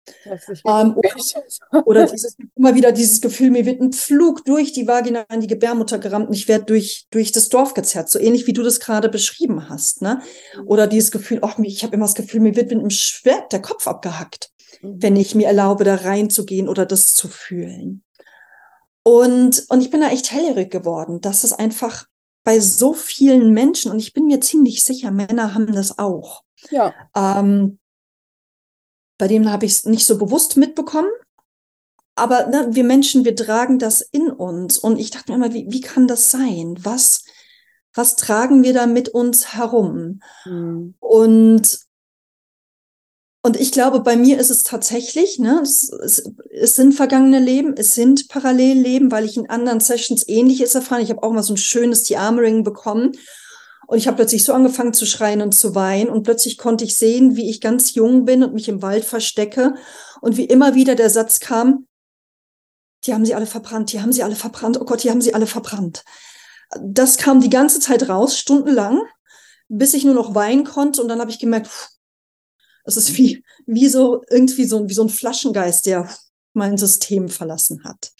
Ähm, oder, oder dieses, immer wieder dieses Gefühl, mir wird ein Pflug durch die Vagina in die Gebärmutter gerammt und ich werde durch, durch das Dorf gezerrt. So ähnlich wie du das gerade beschrieben hast. Ne? Mhm. Oder dieses Gefühl, ach, ich habe immer das Gefühl, mir wird mit einem Schwert der Kopf abgehackt, mhm. wenn ich mir erlaube, da reinzugehen oder das zu fühlen. Und, und ich bin da echt hellhörig geworden, dass es einfach bei so vielen Menschen, und ich bin mir ziemlich sicher, Männer haben das auch. Ja. Ähm, bei denen habe ich es nicht so bewusst mitbekommen. Aber ne, wir Menschen, wir tragen das in uns. Und ich dachte mir immer, wie, wie kann das sein? Was, was tragen wir da mit uns herum? Mhm. Und, Und ich glaube, bei mir ist es tatsächlich, ne, es, es, es sind vergangene Leben, es sind Parallelleben, weil ich in anderen Sessions Ähnliches erfahren. Ich habe auch mal so ein schönes Diarmring bekommen. Und ich habe plötzlich so angefangen zu schreien und zu weinen. Und plötzlich konnte ich sehen, wie ich ganz jung bin und mich im Wald verstecke. Und wie immer wieder der Satz kam, die haben sie alle verbrannt, die haben sie alle verbrannt, oh Gott, die haben sie alle verbrannt. Das kam die ganze Zeit raus, stundenlang, bis ich nur noch weinen konnte. Und dann habe ich gemerkt, pff, es ist wie, wie so, irgendwie so, wie so ein Flaschengeist, der mein System verlassen hat.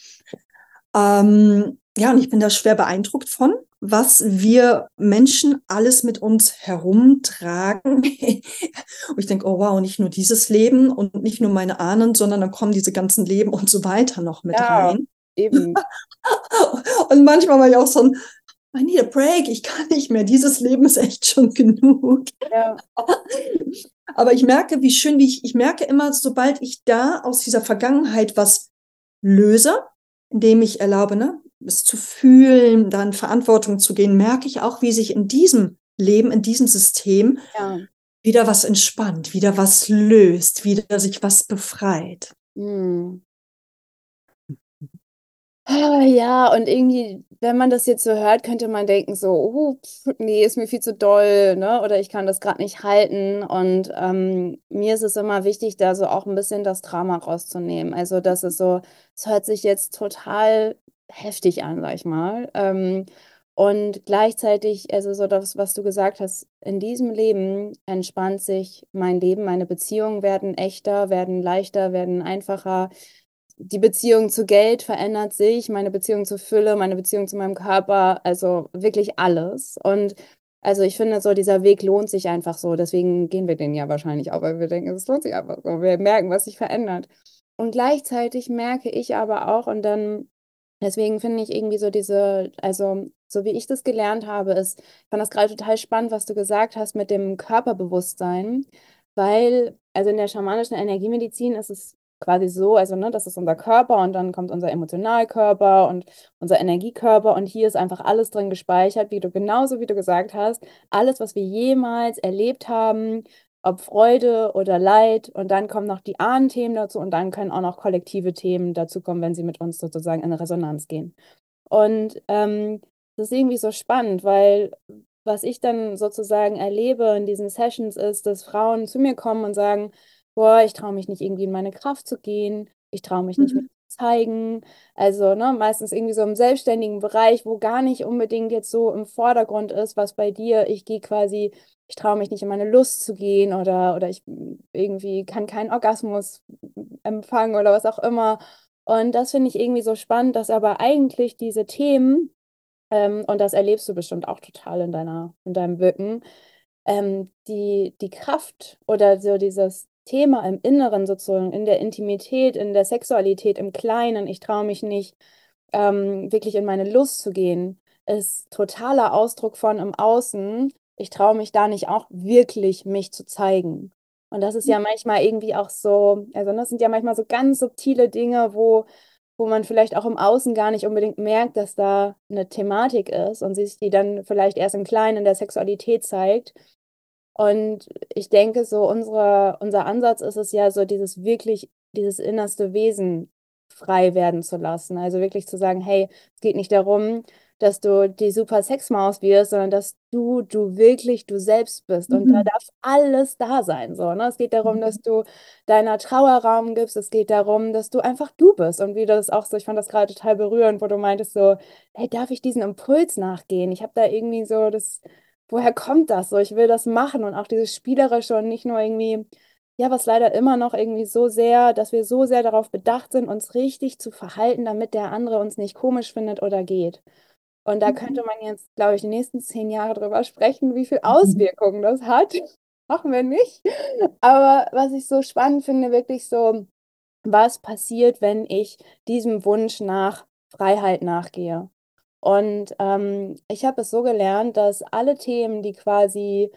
Ähm, ja, und ich bin da schwer beeindruckt von, was wir Menschen alles mit uns herumtragen. und ich denke, oh wow, nicht nur dieses Leben und nicht nur meine Ahnen, sondern dann kommen diese ganzen Leben und so weiter noch mit ja, rein. Eben. und manchmal war ich auch so ein, I need a break, ich kann nicht mehr, dieses Leben ist echt schon genug. Ja. Aber ich merke, wie schön, wie ich, ich merke immer, sobald ich da aus dieser Vergangenheit was löse, indem ich erlaube, ne, es zu fühlen, dann Verantwortung zu gehen, merke ich auch, wie sich in diesem Leben, in diesem System ja. wieder was entspannt, wieder was löst, wieder sich was befreit. Hm. Ah, ja, und irgendwie, wenn man das jetzt so hört, könnte man denken so: „Oh, pf, ne, ist mir viel zu doll“, ne? Oder ich kann das gerade nicht halten. Und, ähm, mir ist es immer wichtig, da so auch ein bisschen das Drama rauszunehmen. Also, das ist so es hört sich jetzt total heftig an, sag ich mal. Ähm, und gleichzeitig, also so das, was du gesagt hast, in diesem Leben entspannt sich mein Leben, meine Beziehungen werden echter, werden leichter, werden einfacher die Beziehung zu Geld verändert sich, meine Beziehung zur Fülle, meine Beziehung zu meinem Körper, also wirklich alles. Und also ich finde, so dieser Weg lohnt sich einfach so. Deswegen gehen wir den ja wahrscheinlich auch, weil wir denken, es lohnt sich einfach so. Wir merken, was sich verändert. Und gleichzeitig merke ich aber auch, und dann, deswegen finde ich irgendwie so diese, also so wie ich das gelernt habe, ist, ich fand das gerade total spannend, was du gesagt hast mit dem Körperbewusstsein, weil, also in der schamanischen Energiemedizin ist es quasi so, also ne, das ist unser Körper und dann kommt unser Emotionalkörper und unser Energiekörper und hier ist einfach alles drin gespeichert, wie du genauso wie du gesagt hast, alles, was wir jemals erlebt haben, ob Freude oder Leid und dann kommen noch die Ahnenthemen dazu und dann können auch noch kollektive Themen dazu kommen, wenn sie mit uns sozusagen in Resonanz gehen. Und ähm, das ist irgendwie so spannend, weil was ich dann sozusagen erlebe in diesen Sessions ist, dass Frauen zu mir kommen und sagen, boah, ich traue mich nicht irgendwie in meine Kraft zu gehen, ich traue mich nicht mhm. mehr zu zeigen. Also ne, meistens irgendwie so im selbstständigen Bereich, wo gar nicht unbedingt jetzt so im Vordergrund ist, was bei dir, ich gehe quasi, ich traue mich nicht in meine Lust zu gehen oder, oder ich irgendwie kann keinen Orgasmus empfangen oder was auch immer. Und das finde ich irgendwie so spannend, dass aber eigentlich diese Themen, ähm, und das erlebst du bestimmt auch total in deiner, in deinem Wirken, ähm, die, die Kraft oder so dieses, Thema im Inneren sozusagen, in der Intimität, in der Sexualität, im Kleinen, ich traue mich nicht, ähm, wirklich in meine Lust zu gehen, ist totaler Ausdruck von im Außen, ich traue mich da nicht auch wirklich mich zu zeigen. Und das ist ja mhm. manchmal irgendwie auch so, also das sind ja manchmal so ganz subtile Dinge, wo, wo man vielleicht auch im Außen gar nicht unbedingt merkt, dass da eine Thematik ist und sich die dann vielleicht erst im Kleinen in der Sexualität zeigt. Und ich denke, so unsere, unser Ansatz ist es ja so, dieses wirklich, dieses innerste Wesen frei werden zu lassen. Also wirklich zu sagen, hey, es geht nicht darum, dass du die super Sexmaus wirst, sondern dass du, du wirklich du selbst bist. Und da mhm. darf alles da sein. So, ne? Es geht darum, dass mhm. du deiner Trauer Raum gibst. Es geht darum, dass du einfach du bist. Und wie das auch so, ich fand das gerade total berührend, wo du meintest so, hey, darf ich diesen Impuls nachgehen? Ich habe da irgendwie so das woher kommt das so? Ich will das machen und auch dieses Spielerische und nicht nur irgendwie, ja, was leider immer noch irgendwie so sehr, dass wir so sehr darauf bedacht sind, uns richtig zu verhalten, damit der andere uns nicht komisch findet oder geht. Und da könnte mhm. man jetzt, glaube ich, die nächsten zehn Jahre drüber sprechen, wie viel mhm. Auswirkungen das hat. Machen wir nicht. Aber was ich so spannend finde, wirklich so, was passiert, wenn ich diesem Wunsch nach Freiheit nachgehe? Und ähm, ich habe es so gelernt, dass alle Themen, die quasi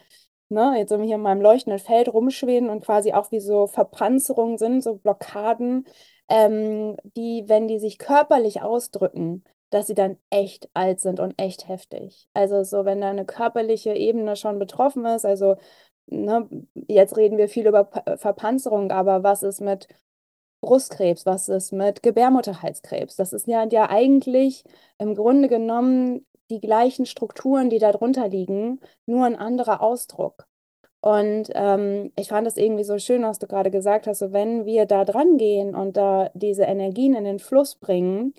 ne, jetzt hier in meinem leuchtenden Feld rumschweben und quasi auch wie so Verpanzerungen sind, so Blockaden, ähm, die, wenn die sich körperlich ausdrücken, dass sie dann echt alt sind und echt heftig. Also so, wenn da eine körperliche Ebene schon betroffen ist, also ne, jetzt reden wir viel über Verpanzerung, aber was ist mit Brustkrebs, was ist mit Gebärmutterhalskrebs? Das ist ja, ja eigentlich im Grunde genommen die gleichen Strukturen, die darunter liegen, nur ein anderer Ausdruck. Und ähm, ich fand es irgendwie so schön, was du gerade gesagt hast, so wenn wir da dran gehen und da diese Energien in den Fluss bringen,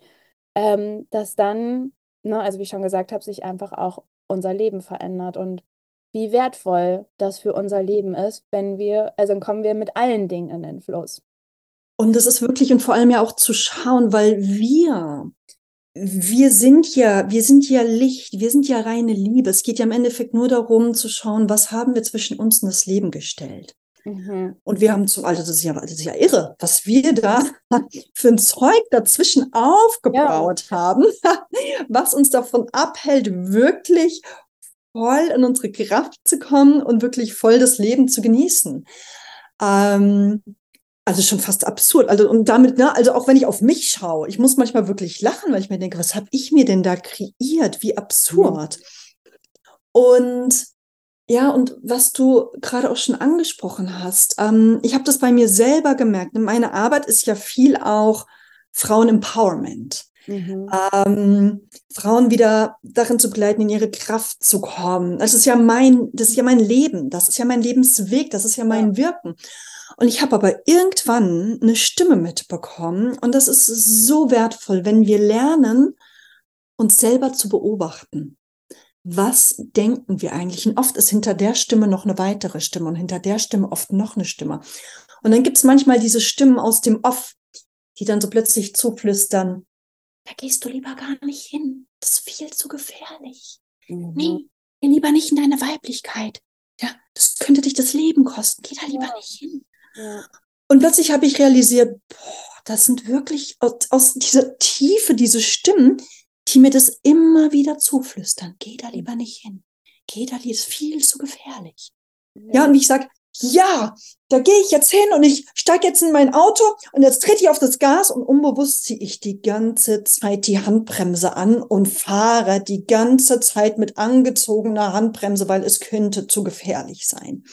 ähm, dass dann, ne, also wie ich schon gesagt habe, sich einfach auch unser Leben verändert und wie wertvoll das für unser Leben ist, wenn wir, also dann kommen wir mit allen Dingen in den Fluss. Und das ist wirklich und vor allem ja auch zu schauen, weil wir, wir sind ja, wir sind ja Licht, wir sind ja reine Liebe. Es geht ja im Endeffekt nur darum zu schauen, was haben wir zwischen uns und das Leben gestellt. Mhm. Und wir haben zum, also das ist ja, das ist ja irre, was wir da für ein Zeug dazwischen aufgebaut ja. haben, was uns davon abhält, wirklich voll in unsere Kraft zu kommen und wirklich voll das Leben zu genießen. Ähm, also schon fast absurd. Also und damit, ne, also auch wenn ich auf mich schaue, ich muss manchmal wirklich lachen, weil ich mir denke, was habe ich mir denn da kreiert? Wie absurd. Und ja, und was du gerade auch schon angesprochen hast, ähm, ich habe das bei mir selber gemerkt. Meine Arbeit ist ja viel auch Frauen-Empowerment. Mhm. Ähm, Frauen wieder darin zu begleiten, in ihre Kraft zu kommen. Das ist ja mein, das ist ja mein Leben, das ist ja mein Lebensweg, das ist ja mein ja. Wirken. Und ich habe aber irgendwann eine Stimme mitbekommen und das ist so wertvoll, wenn wir lernen, uns selber zu beobachten. Was denken wir eigentlich? Und oft ist hinter der Stimme noch eine weitere Stimme und hinter der Stimme oft noch eine Stimme. Und dann gibt es manchmal diese Stimmen aus dem Off, die dann so plötzlich zuflüstern, da gehst du lieber gar nicht hin. Das ist viel zu gefährlich. Mhm. Nee, geh lieber nicht in deine Weiblichkeit. Ja, das könnte dich das Leben kosten. Geh da lieber ja. nicht hin. Und plötzlich habe ich realisiert, boah, das sind wirklich aus, aus, dieser Tiefe, diese Stimmen, die mir das immer wieder zuflüstern. Geh da lieber nicht hin. Geh da, die ist viel zu gefährlich. Ja, ja und ich sage, ja, da gehe ich jetzt hin und ich steige jetzt in mein Auto und jetzt trete ich auf das Gas und unbewusst ziehe ich die ganze Zeit die Handbremse an und fahre die ganze Zeit mit angezogener Handbremse, weil es könnte zu gefährlich sein.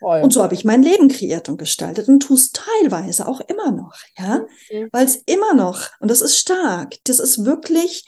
Voll. Und so habe ich mein Leben kreiert und gestaltet und tue es teilweise auch immer noch, ja, mhm. weil es immer noch, und das ist stark, das ist wirklich,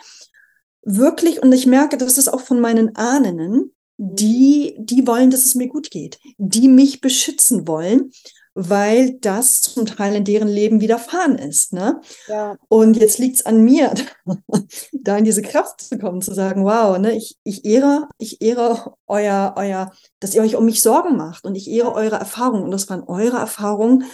wirklich, und ich merke, das ist auch von meinen Ahnen, mhm. die, die wollen, dass es mir gut geht, die mich beschützen wollen weil das zum Teil in deren Leben widerfahren ist. Ne? Ja. Und jetzt liegt es an mir, da in diese Kraft zu kommen, zu sagen, wow, ne, ich, ich ehre, ich ehre euer, euer, dass ihr euch um mich Sorgen macht und ich ehre eure Erfahrungen und das waren eure Erfahrungen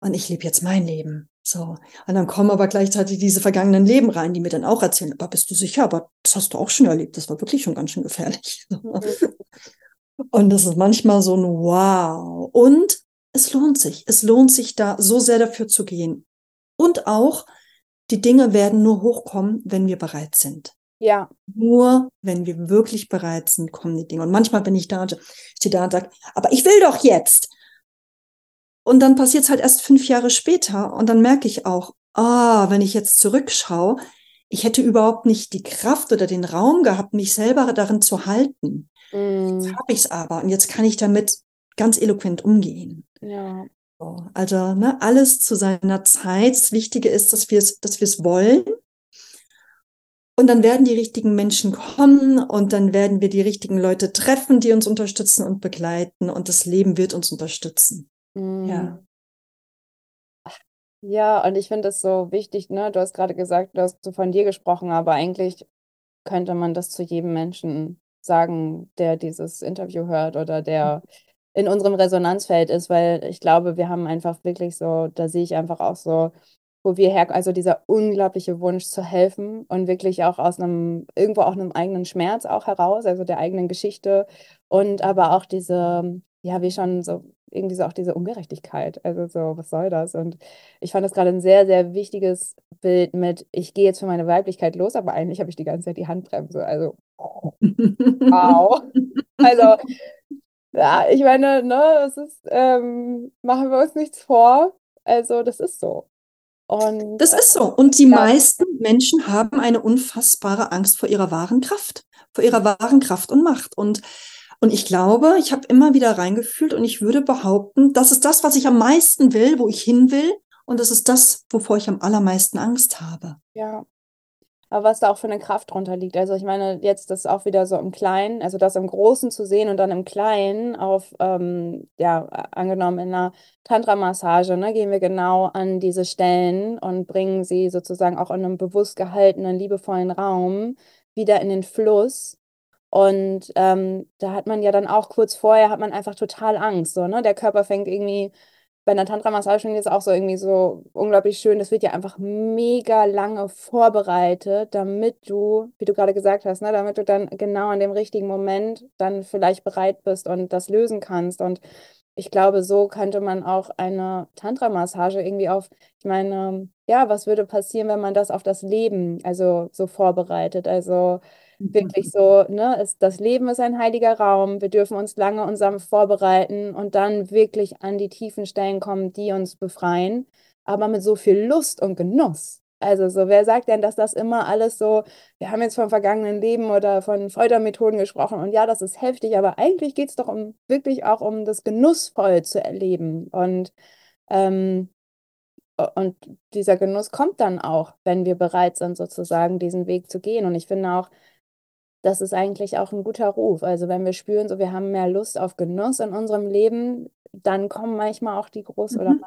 und ich lebe jetzt mein Leben. So. Und dann kommen aber gleichzeitig diese vergangenen Leben rein, die mir dann auch erzählen, aber bist du sicher? Aber das hast du auch schon erlebt. Das war wirklich schon ganz schön gefährlich. Und das ist manchmal so ein Wow. Und es lohnt sich. Es lohnt sich da so sehr dafür zu gehen. Und auch, die Dinge werden nur hochkommen, wenn wir bereit sind. Ja. Nur wenn wir wirklich bereit sind, kommen die Dinge. Und manchmal bin ich da und stehe da und sage, aber ich will doch jetzt. Und dann passiert es halt erst fünf Jahre später. Und dann merke ich auch, ah, wenn ich jetzt zurückschaue, ich hätte überhaupt nicht die Kraft oder den Raum gehabt, mich selber darin zu halten. Mm. Jetzt habe ich es aber. Und jetzt kann ich damit ganz eloquent umgehen. Ja. So, also ne, alles zu seiner Zeit. Das Wichtige ist, dass wir es, dass wir es wollen. Und dann werden die richtigen Menschen kommen und dann werden wir die richtigen Leute treffen, die uns unterstützen und begleiten und das Leben wird uns unterstützen. Mhm. Ja. Ja, und ich finde es so wichtig, ne? Du hast gerade gesagt, du hast so von dir gesprochen, aber eigentlich könnte man das zu jedem Menschen sagen, der dieses Interview hört oder der in unserem Resonanzfeld ist, weil ich glaube, wir haben einfach wirklich so, da sehe ich einfach auch so, wo wir her, also dieser unglaubliche Wunsch zu helfen und wirklich auch aus einem, irgendwo auch einem eigenen Schmerz auch heraus, also der eigenen Geschichte und aber auch diese, ja, wie schon so, irgendwie so auch diese Ungerechtigkeit. Also so, was soll das? Und ich fand das gerade ein sehr, sehr wichtiges Bild mit, ich gehe jetzt für meine Weiblichkeit los, aber eigentlich habe ich die ganze Zeit die Handbremse. Also, wow. Also, ja, ich meine, ne, es ist, ähm, machen wir uns nichts vor. Also, das ist so. Und, das ist so. Und die ja. meisten Menschen haben eine unfassbare Angst vor ihrer wahren Kraft, vor ihrer wahren Kraft und Macht. Und Und ich glaube, ich habe immer wieder reingefühlt und ich würde behaupten, das ist das, was ich am meisten will, wo ich hin will. Und das ist das, wovor ich am allermeisten Angst habe. Ja. Aber was da auch für eine Kraft drunter liegt. Also ich meine, jetzt das auch wieder so im Kleinen, also das im Großen zu sehen und dann im Kleinen auf, ähm, ja, angenommen in einer Tantra-Massage, ne, gehen wir genau an diese Stellen und bringen sie sozusagen auch in einem bewusst gehaltenen, liebevollen Raum wieder in den Fluss und ähm, da hat man ja dann auch kurz vorher, hat man einfach total Angst. So, ne? Der Körper fängt irgendwie, bei einer Tantra-Massage ich das auch so irgendwie so unglaublich schön. Das wird ja einfach mega lange vorbereitet, damit du, wie du gerade gesagt hast, ne, damit du dann genau in dem richtigen Moment dann vielleicht bereit bist und das lösen kannst. Und ich glaube, so könnte man auch eine Tantra-Massage irgendwie auf, ich meine, ja, was würde passieren, wenn man das auf das Leben also so vorbereitet? Also Wirklich so, ne, ist, das Leben ist ein heiliger Raum. Wir dürfen uns lange sanft vorbereiten und dann wirklich an die tiefen Stellen kommen, die uns befreien, aber mit so viel Lust und Genuss. Also so, wer sagt denn, dass das immer alles so, wir haben jetzt vom vergangenen Leben oder von Foltermethoden gesprochen und ja, das ist heftig, aber eigentlich geht es doch um wirklich auch um das genussvoll zu erleben. Und, ähm, und dieser Genuss kommt dann auch, wenn wir bereit sind, sozusagen diesen Weg zu gehen. Und ich finde auch, das ist eigentlich auch ein guter Ruf. Also wenn wir spüren, so wir haben mehr Lust auf Genuss in unserem Leben, dann kommen manchmal auch die großen mhm. oder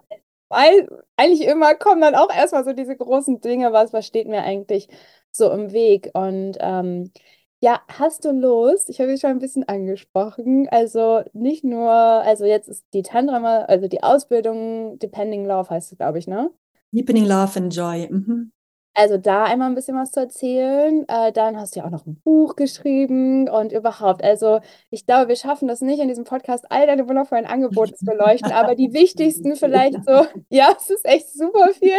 weil eigentlich immer kommen dann auch erstmal so diese großen Dinge, was, was steht mir eigentlich so im Weg? Und ähm, ja, hast du Lust? Ich habe dich schon ein bisschen angesprochen. Also nicht nur, also jetzt ist die Tantra, also die Ausbildung Depending Love heißt es, glaube ich, ne? Deepening Love and Joy. Mhm. Also da einmal ein bisschen was zu erzählen. Äh, dann hast du ja auch noch ein Buch geschrieben und überhaupt. Also ich glaube, wir schaffen das nicht in diesem Podcast, all deine wundervollen Angebote zu beleuchten, aber die wichtigsten vielleicht so, ja, es ist echt super viel.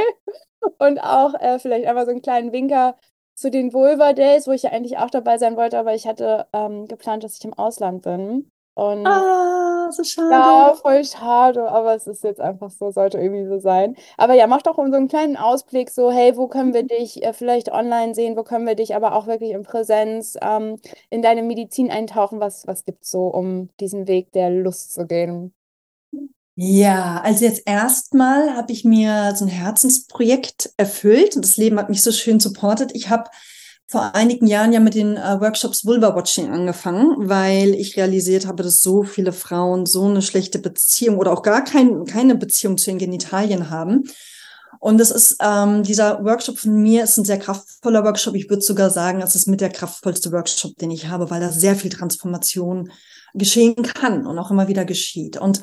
Und auch äh, vielleicht einmal so einen kleinen Winker zu den Vulva Days, wo ich ja eigentlich auch dabei sein wollte, aber ich hatte ähm, geplant, dass ich im Ausland bin. Und ah, so schade. Ja, voll schade, aber es ist jetzt einfach so, sollte irgendwie so sein. Aber ja, mach doch so einen kleinen Ausblick, so, hey, wo können wir mhm. dich äh, vielleicht online sehen, wo können wir dich aber auch wirklich in Präsenz ähm, in deine Medizin eintauchen? Was, was gibt es so, um diesen Weg der Lust zu gehen? Ja, also jetzt erstmal habe ich mir so ein Herzensprojekt erfüllt und das Leben hat mich so schön supportet. Ich habe vor einigen Jahren ja mit den äh, Workshops Vulva Watching angefangen, weil ich realisiert habe, dass so viele Frauen so eine schlechte Beziehung oder auch gar kein, keine Beziehung zu den Genitalien haben. Und das ist ähm, dieser Workshop von mir ist ein sehr kraftvoller Workshop. Ich würde sogar sagen, es ist mit der kraftvollste Workshop, den ich habe, weil da sehr viel Transformation geschehen kann und auch immer wieder geschieht. Und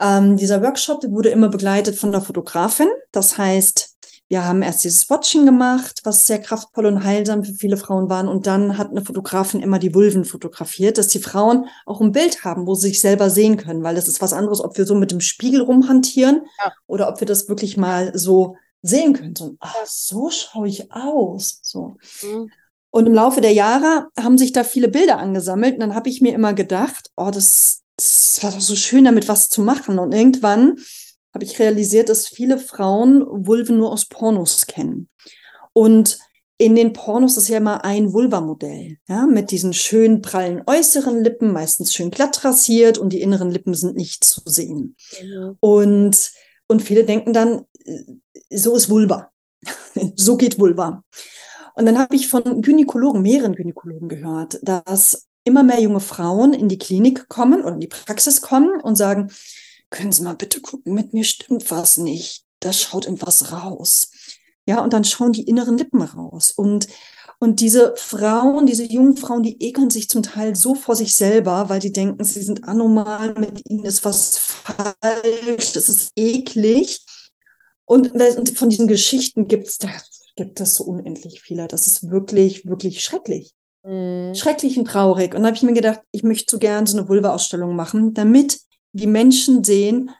ähm, dieser Workshop wurde immer begleitet von der Fotografin. Das heißt, wir haben erst dieses Watching gemacht, was sehr kraftvoll und heilsam für viele Frauen waren. Und dann hat eine Fotografin immer die Vulven fotografiert, dass die Frauen auch ein Bild haben, wo sie sich selber sehen können. Weil es ist was anderes, ob wir so mit dem Spiegel rumhantieren ja. oder ob wir das wirklich mal so sehen können. So, ach, so schaue ich aus. So. Mhm. Und im Laufe der Jahre haben sich da viele Bilder angesammelt. Und dann habe ich mir immer gedacht, oh, das, das war doch so schön, damit was zu machen. Und irgendwann habe ich realisiert, dass viele Frauen Vulven nur aus Pornos kennen. Und in den Pornos ist ja immer ein Vulva-Modell, ja, mit diesen schön prallen äußeren Lippen, meistens schön glatt rasiert und die inneren Lippen sind nicht zu sehen. Mhm. Und, und viele denken dann, so ist Vulva. so geht Vulva. Und dann habe ich von Gynäkologen, mehreren Gynäkologen gehört, dass immer mehr junge Frauen in die Klinik kommen oder in die Praxis kommen und sagen, können Sie mal bitte gucken, mit mir stimmt was nicht. Da schaut irgendwas raus. Ja, und dann schauen die inneren Lippen raus. Und, und diese Frauen, diese jungen Frauen, die ekeln sich zum Teil so vor sich selber, weil die denken, sie sind anormal, mit ihnen ist was falsch, das ist eklig. Und von diesen Geschichten gibt's, da gibt es so unendlich viele. Das ist wirklich, wirklich schrecklich. Mhm. Schrecklich und traurig. Und da habe ich mir gedacht, ich möchte so gern so eine Vulva-Ausstellung machen, damit die Menschen sehen,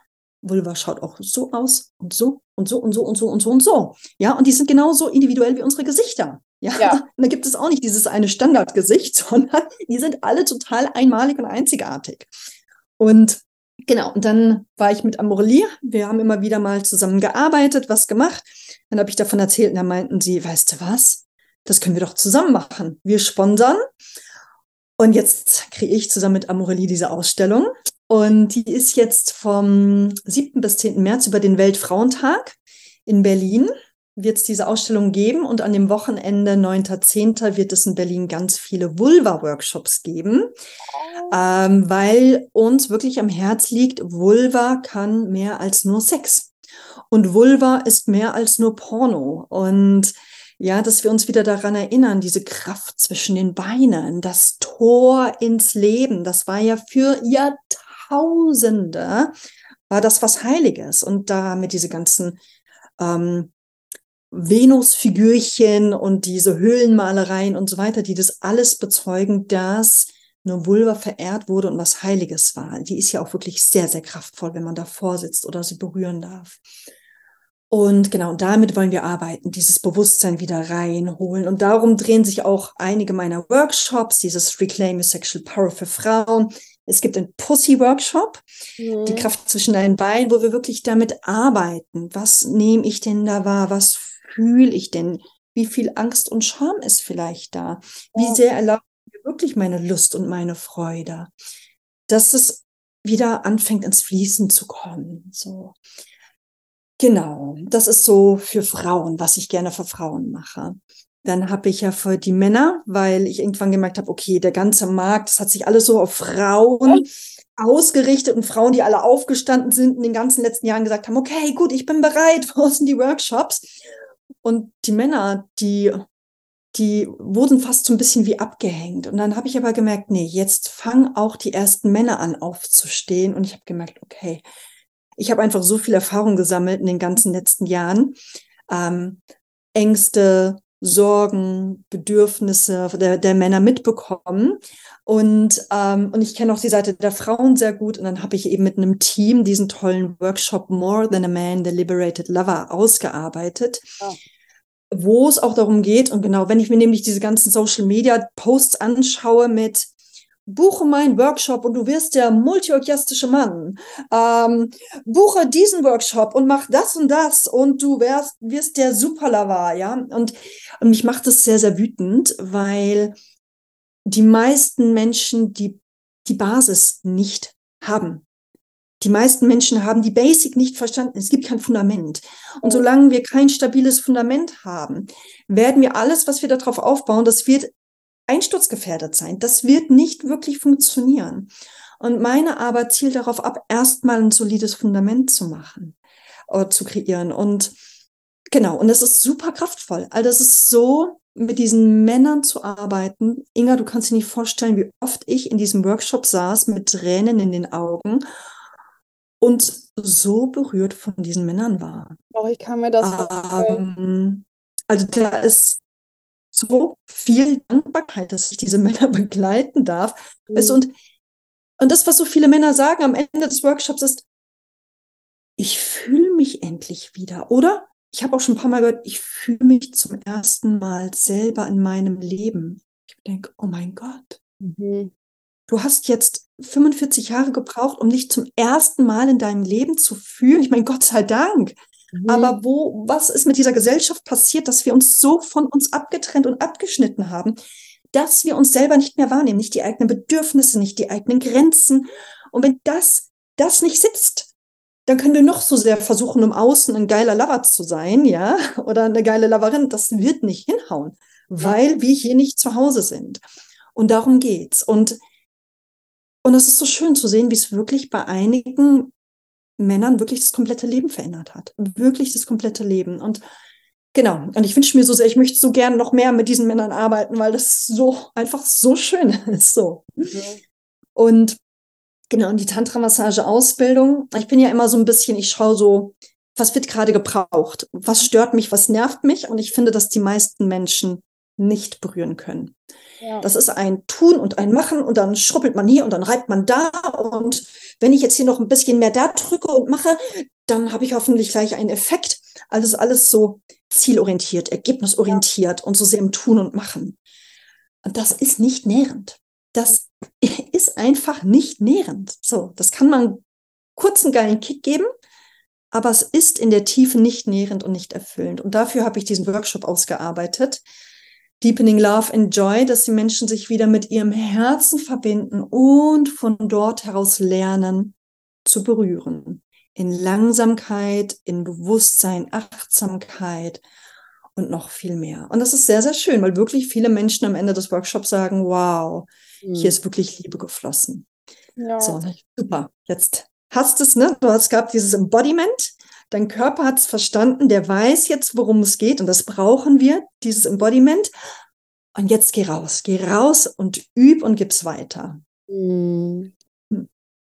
Vulva schaut auch so aus und so und so und so und so und so und so. Ja, und die sind genauso individuell wie unsere Gesichter. Ja, ja. und da gibt es auch nicht dieses eine Standardgesicht, sondern die sind alle total einmalig und einzigartig. Und genau, und dann war ich mit Amorelie. Wir haben immer wieder mal zusammen gearbeitet, was gemacht. Dann habe ich davon erzählt und da meinten sie, weißt du was? Das können wir doch zusammen machen. Wir sponsern Und jetzt kriege ich zusammen mit Amorelie diese Ausstellung. Und die ist jetzt vom 7. bis 10. März über den Weltfrauentag in Berlin wird es diese Ausstellung geben und an dem Wochenende 9.10. wird es in Berlin ganz viele Vulva-Workshops geben, oh. ähm, weil uns wirklich am Herz liegt, Vulva kann mehr als nur Sex. Und Vulva ist mehr als nur Porno. Und ja, dass wir uns wieder daran erinnern, diese Kraft zwischen den Beinen, das Tor ins Leben, das war ja für Jahrtausende, war das was Heiliges. Und da mit diese ganzen ähm, Venusfigürchen und diese Höhlenmalereien und so weiter, die das alles bezeugen, dass eine Vulva verehrt wurde und was Heiliges war. Die ist ja auch wirklich sehr, sehr kraftvoll, wenn man davor sitzt oder sie berühren darf. Und genau, damit wollen wir arbeiten, dieses Bewusstsein wieder reinholen. Und darum drehen sich auch einige meiner Workshops, dieses Reclaim Your Sexual Power für Frauen. Es gibt einen Pussy-Workshop, mhm. die Kraft zwischen deinen Beinen, wo wir wirklich damit arbeiten. Was nehme ich denn da wahr? Was fühle ich denn? Wie viel Angst und Scham ist vielleicht da? Wie ja. sehr erlaubt mir wirklich meine Lust und meine Freude? Dass es wieder anfängt ins Fließen zu kommen. So. Genau, das ist so für Frauen, was ich gerne für Frauen mache. Dann habe ich ja für die Männer, weil ich irgendwann gemerkt habe, okay, der ganze Markt, das hat sich alles so auf Frauen ausgerichtet und Frauen, die alle aufgestanden sind in den ganzen letzten Jahren gesagt haben, okay, gut, ich bin bereit, wo sind die Workshops? Und die Männer, die, die wurden fast so ein bisschen wie abgehängt. Und dann habe ich aber gemerkt, nee, jetzt fangen auch die ersten Männer an aufzustehen. Und ich habe gemerkt, okay, ich habe einfach so viel Erfahrung gesammelt in den ganzen letzten Jahren. Ähm, Ängste, Sorgen, Bedürfnisse der, der Männer mitbekommen. Und, ähm, und ich kenne auch die Seite der Frauen sehr gut. Und dann habe ich eben mit einem Team diesen tollen Workshop More Than a Man, The Liberated Lover ausgearbeitet. Oh. Wo es auch darum geht, und genau, wenn ich mir nämlich diese ganzen Social Media Posts anschaue mit buche meinen Workshop und du wirst der multiorgiastische Mann. Ähm, buche diesen Workshop und mach das und das und du wirst, wirst der Superlava, ja. Und, und mich macht das sehr, sehr wütend, weil die meisten Menschen die, die Basis nicht haben. Die meisten Menschen haben die Basic nicht verstanden. Es gibt kein Fundament. Und solange wir kein stabiles Fundament haben, werden wir alles, was wir darauf aufbauen, das wird einsturzgefährdet sein. Das wird nicht wirklich funktionieren. Und meine Arbeit zielt darauf ab, erstmal ein solides Fundament zu machen oder äh, zu kreieren. Und genau, und das ist super kraftvoll. Also das ist so, mit diesen Männern zu arbeiten. Inga, du kannst dir nicht vorstellen, wie oft ich in diesem Workshop saß mit Tränen in den Augen und so berührt von diesen Männern war. Oh, ich kann mir das vorstellen. Ähm, also da ist so viel Dankbarkeit, dass ich diese Männer begleiten darf. Mhm. und, und das, was so viele Männer sagen am Ende des Workshops ist, ich fühle mich endlich wieder, oder? Ich habe auch schon ein paar Mal gehört, ich fühle mich zum ersten Mal selber in meinem Leben. Ich denke, oh mein Gott. Mhm. Du hast jetzt 45 Jahre gebraucht, um dich zum ersten Mal in deinem Leben zu fühlen. Ich meine, Gott sei Dank. Mhm. Aber wo, was ist mit dieser Gesellschaft passiert, dass wir uns so von uns abgetrennt und abgeschnitten haben, dass wir uns selber nicht mehr wahrnehmen, nicht die eigenen Bedürfnisse, nicht die eigenen Grenzen. Und wenn das, das nicht sitzt, dann können wir noch so sehr versuchen, um außen ein geiler Lover zu sein, ja, oder eine geile Loverin. Das wird nicht hinhauen, weil wir hier nicht zu Hause sind. Und darum geht's. Und, und es ist so schön zu sehen, wie es wirklich bei einigen Männern wirklich das komplette Leben verändert hat. Wirklich das komplette Leben. Und genau, und ich wünsche mir so sehr, ich möchte so gern noch mehr mit diesen Männern arbeiten, weil das so einfach so schön ist. So. Und genau, und die Tantra-Massage-Ausbildung, ich bin ja immer so ein bisschen, ich schaue so, was wird gerade gebraucht? Was stört mich? Was nervt mich? Und ich finde, dass die meisten Menschen nicht berühren können. Ja. Das ist ein Tun und ein Machen und dann schrubbelt man hier und dann reibt man da und wenn ich jetzt hier noch ein bisschen mehr da drücke und mache, dann habe ich hoffentlich gleich einen Effekt. Also alles so zielorientiert, ergebnisorientiert ja. und so sehr im Tun und Machen. Und das ist nicht nährend. Das ist einfach nicht nährend. So, das kann man kurzen geilen Kick geben, aber es ist in der Tiefe nicht nährend und nicht erfüllend. Und dafür habe ich diesen Workshop ausgearbeitet, Deepening Love and Joy, dass die Menschen sich wieder mit ihrem Herzen verbinden und von dort heraus lernen zu berühren. In Langsamkeit, in Bewusstsein, Achtsamkeit und noch viel mehr. Und das ist sehr, sehr schön, weil wirklich viele Menschen am Ende des Workshops sagen, wow, mhm. hier ist wirklich Liebe geflossen. Ja. So, super. Jetzt hast es, ne? Du hast gehabt dieses Embodiment. Dein Körper hat es verstanden, der weiß jetzt, worum es geht und das brauchen wir, dieses Embodiment. Und jetzt geh raus, geh raus und üb und gib's weiter. Mhm.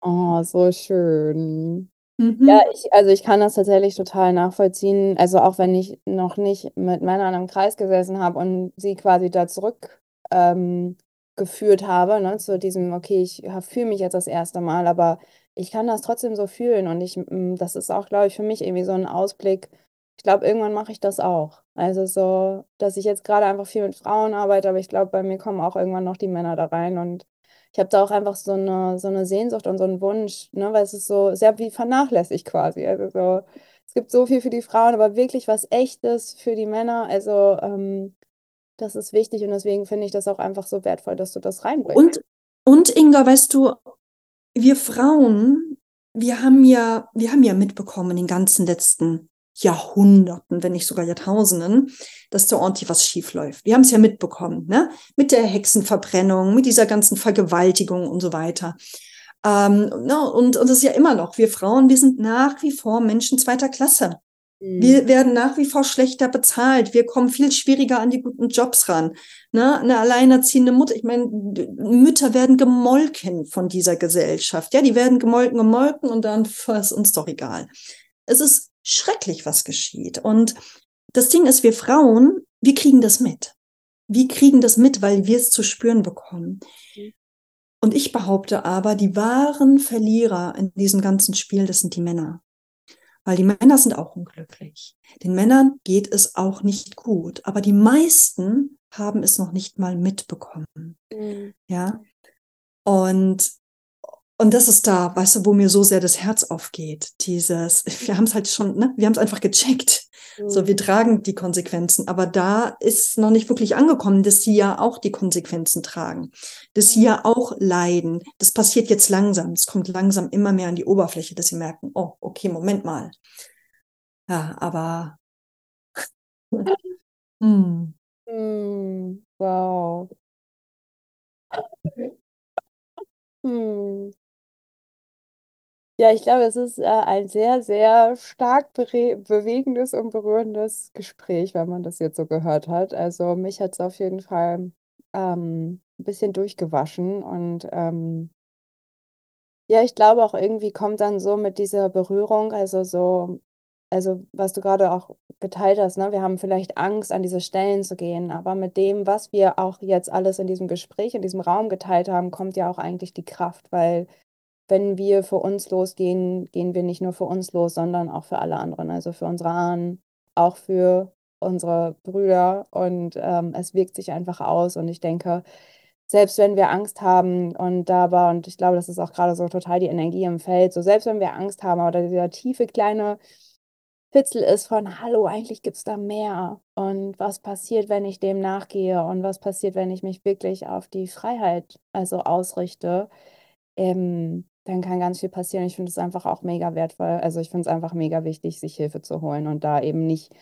Oh, so schön. Mhm. Ja, ich, also ich kann das tatsächlich total nachvollziehen. Also auch wenn ich noch nicht mit Männern im Kreis gesessen habe und sie quasi da zurück ähm, geführt habe, ne, zu diesem, okay, ich fühle mich jetzt das erste Mal, aber ich kann das trotzdem so fühlen und ich, das ist auch, glaube ich, für mich irgendwie so ein Ausblick. Ich glaube, irgendwann mache ich das auch. Also so, dass ich jetzt gerade einfach viel mit Frauen arbeite, aber ich glaube, bei mir kommen auch irgendwann noch die Männer da rein und ich habe da auch einfach so eine, so eine Sehnsucht und so einen Wunsch, ne, weil es ist so sehr wie vernachlässigt quasi. Also so, es gibt so viel für die Frauen, aber wirklich was Echtes für die Männer. Also ähm, das ist wichtig und deswegen finde ich das auch einfach so wertvoll, dass du das reinbringst. Und, und Inga, weißt du, wir Frauen, wir haben ja, wir haben ja mitbekommen in den ganzen letzten Jahrhunderten, wenn nicht sogar Jahrtausenden, dass da ordentlich was schief läuft. Wir haben es ja mitbekommen, ne? Mit der Hexenverbrennung, mit dieser ganzen Vergewaltigung und so weiter. Ähm, no, und, und das ist ja immer noch, wir Frauen, wir sind nach wie vor Menschen zweiter Klasse. Mhm. Wir werden nach wie vor schlechter bezahlt. Wir kommen viel schwieriger an die guten Jobs ran. Ne? Eine alleinerziehende Mutter, ich meine, Mütter werden gemolken von dieser Gesellschaft. Ja, die werden gemolken, gemolken und dann ist uns doch egal. Es ist schrecklich, was geschieht. Und das Ding ist, wir Frauen, wir kriegen das mit. Wir kriegen das mit, weil wir es zu spüren bekommen. Mhm. Und ich behaupte aber, die wahren Verlierer in diesem ganzen Spiel, das sind die Männer. Weil die Männer sind auch unglücklich. Den Männern geht es auch nicht gut. Aber die meisten haben es noch nicht mal mitbekommen. Mhm. Ja. Und und das ist da, weißt du, wo mir so sehr das Herz aufgeht. Dieses, wir haben es halt schon, ne, wir haben es einfach gecheckt. Mhm. So, wir tragen die Konsequenzen. Aber da ist noch nicht wirklich angekommen, dass sie ja auch die Konsequenzen tragen. Dass sie ja auch leiden. Das passiert jetzt langsam. Es kommt langsam immer mehr an die Oberfläche, dass sie merken, oh, okay, Moment mal. Ja, aber. hm. Mm, wow. Hm. Ja, ich glaube, es ist äh, ein sehr, sehr stark bewegendes und berührendes Gespräch, wenn man das jetzt so gehört hat. Also mich hat es auf jeden Fall ähm, ein bisschen durchgewaschen und ähm, ja, ich glaube auch irgendwie kommt dann so mit dieser Berührung, also so, also was du gerade auch geteilt hast, ne, wir haben vielleicht Angst, an diese Stellen zu gehen, aber mit dem, was wir auch jetzt alles in diesem Gespräch, in diesem Raum geteilt haben, kommt ja auch eigentlich die Kraft, weil wenn wir für uns losgehen, gehen wir nicht nur für uns los, sondern auch für alle anderen, also für unsere Ahnen, auch für unsere Brüder. Und ähm, es wirkt sich einfach aus. Und ich denke, selbst wenn wir Angst haben und da war, und ich glaube, das ist auch gerade so total die Energie im Feld, so selbst wenn wir Angst haben oder dieser tiefe kleine Fitzel ist von, hallo, eigentlich gibt es da mehr. Und was passiert, wenn ich dem nachgehe? Und was passiert, wenn ich mich wirklich auf die Freiheit also ausrichte, ähm, dann kann ganz viel passieren. Ich finde es einfach auch mega wertvoll. Also ich finde es einfach mega wichtig, sich Hilfe zu holen und da eben nicht,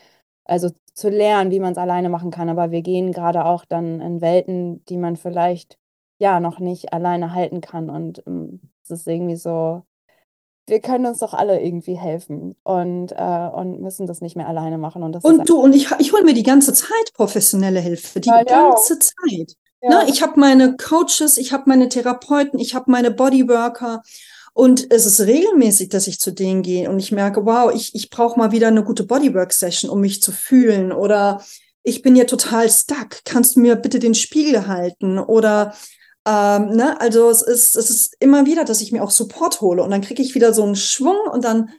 also zu lernen, wie man es alleine machen kann. Aber wir gehen gerade auch dann in Welten, die man vielleicht ja noch nicht alleine halten kann. Und ähm, es ist irgendwie so, wir können uns doch alle irgendwie helfen und, äh, und müssen das nicht mehr alleine machen. Und, und du, und ich, ich hole mir die ganze Zeit professionelle Hilfe, die ja, ganze ja. Zeit. Ja. Ne, ich habe meine Coaches, ich habe meine Therapeuten, ich habe meine Bodyworker. Und es ist regelmäßig, dass ich zu denen gehe und ich merke, wow, ich, ich brauche mal wieder eine gute Bodywork-Session, um mich zu fühlen. Oder ich bin hier total stuck. Kannst du mir bitte den Spiegel halten? Oder ähm, ne, also es ist, es ist immer wieder, dass ich mir auch Support hole und dann kriege ich wieder so einen Schwung und dann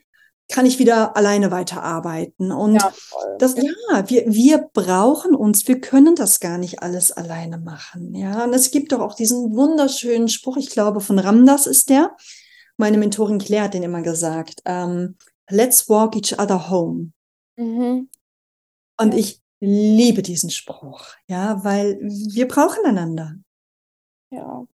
kann ich wieder alleine weiterarbeiten. Und ja, das, ja, wir, wir brauchen uns, wir können das gar nicht alles alleine machen. Ja, und es gibt doch auch diesen wunderschönen Spruch, ich glaube, von Ramdas ist der. Meine Mentorin Claire hat den immer gesagt. Ähm, Let's walk each other home. Mhm. Und ich liebe diesen Spruch, ja, weil wir brauchen einander. Ja.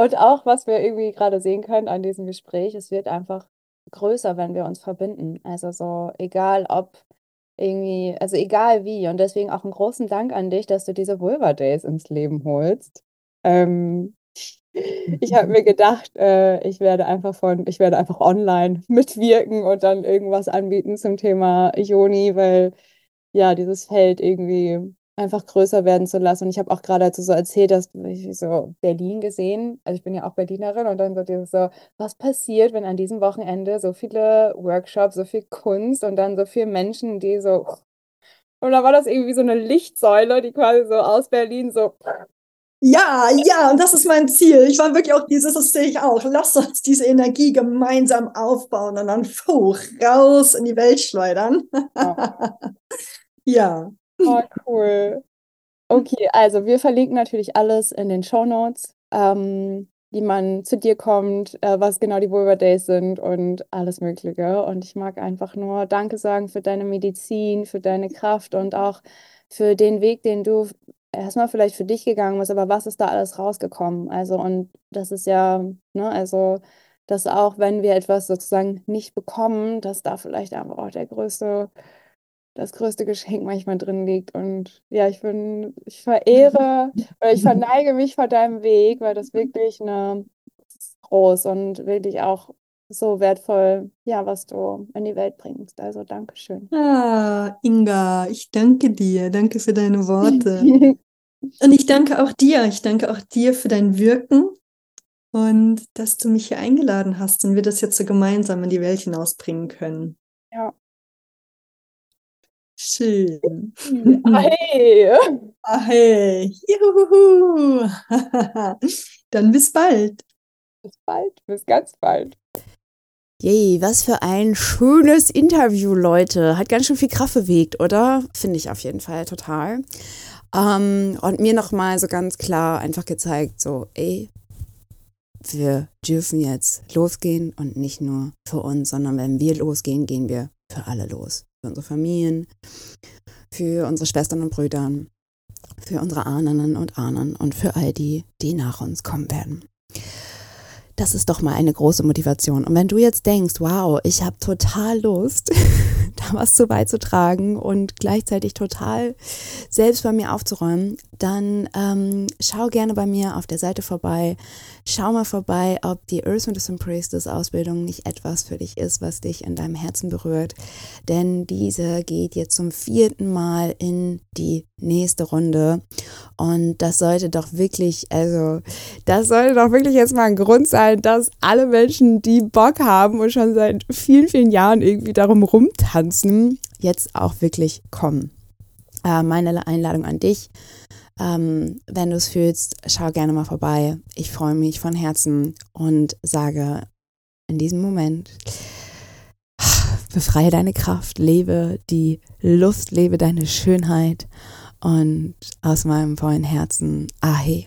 Und auch, was wir irgendwie gerade sehen können an diesem Gespräch, es wird einfach größer, wenn wir uns verbinden. Also so, egal ob irgendwie, also egal wie. Und deswegen auch einen großen Dank an dich, dass du diese Vulva Days ins Leben holst. Ähm, ich habe mir gedacht, äh, ich werde einfach von, ich werde einfach online mitwirken und dann irgendwas anbieten zum Thema Joni, weil ja, dieses Feld irgendwie einfach größer werden zu lassen. Und ich habe auch gerade dazu so erzählt, dass ich so Berlin gesehen, also ich bin ja auch Berlinerin und dann so dieses so, was passiert, wenn an diesem Wochenende so viele Workshops, so viel Kunst und dann so viele Menschen, die so und da war das irgendwie so eine Lichtsäule, die quasi so aus Berlin so ja, ja, und das ist mein Ziel. Ich war wirklich auch dieses, das sehe ich auch. Lass uns diese Energie gemeinsam aufbauen und dann hoch, raus in die Welt schleudern. Ja. ja. Oh, cool. Okay, also wir verlinken natürlich alles in den Show Notes, ähm, wie man zu dir kommt, äh, was genau die Vulva Days sind und alles Mögliche. Und ich mag einfach nur Danke sagen für deine Medizin, für deine Kraft und auch für den Weg, den du erstmal vielleicht für dich gegangen bist, aber was ist da alles rausgekommen? Also, und das ist ja, ne, also, dass auch wenn wir etwas sozusagen nicht bekommen, dass da vielleicht einfach auch der größte das größte Geschenk manchmal drin liegt. Und ja, ich bin, ich verehre oder ich verneige mich vor deinem Weg, weil das wirklich eine groß und wirklich auch so wertvoll, ja, was du in die Welt bringst. Also Dankeschön. Ah, Inga, ich danke dir. Danke für deine Worte. und ich danke auch dir. Ich danke auch dir für dein Wirken und dass du mich hier eingeladen hast und wir das jetzt so gemeinsam in die Welt hinausbringen können. Ja, Schön. Hey. Hey. Juhu. Dann bis bald. Bis bald, bis ganz bald. Yay, was für ein schönes Interview, Leute. Hat ganz schön viel Kraft bewegt, oder? Finde ich auf jeden Fall total. Ähm, und mir nochmal so ganz klar einfach gezeigt, so, ey, wir dürfen jetzt losgehen und nicht nur für uns, sondern wenn wir losgehen, gehen wir für alle los für unsere Familien, für unsere Schwestern und Brüder, für unsere Ahnen und Ahnen und für all die, die nach uns kommen werden. Das ist doch mal eine große Motivation. Und wenn du jetzt denkst, wow, ich habe total Lust, da was zu beizutragen und gleichzeitig total selbst bei mir aufzuräumen, dann ähm, schau gerne bei mir auf der Seite vorbei. Schau mal vorbei, ob die Earth Medicine Priestess Ausbildung nicht etwas für dich ist, was dich in deinem Herzen berührt. Denn diese geht jetzt zum vierten Mal in die nächste Runde. Und das sollte doch wirklich, also, das sollte doch wirklich jetzt mal ein Grund sein, dass alle Menschen, die Bock haben und schon seit vielen, vielen Jahren irgendwie darum rumtanzen, jetzt auch wirklich kommen. Äh, meine Einladung an dich ähm, wenn du es fühlst, schau gerne mal vorbei. Ich freue mich von Herzen und sage in diesem Moment, befreie deine Kraft, lebe die Lust, lebe deine Schönheit und aus meinem vollen Herzen, Ahe.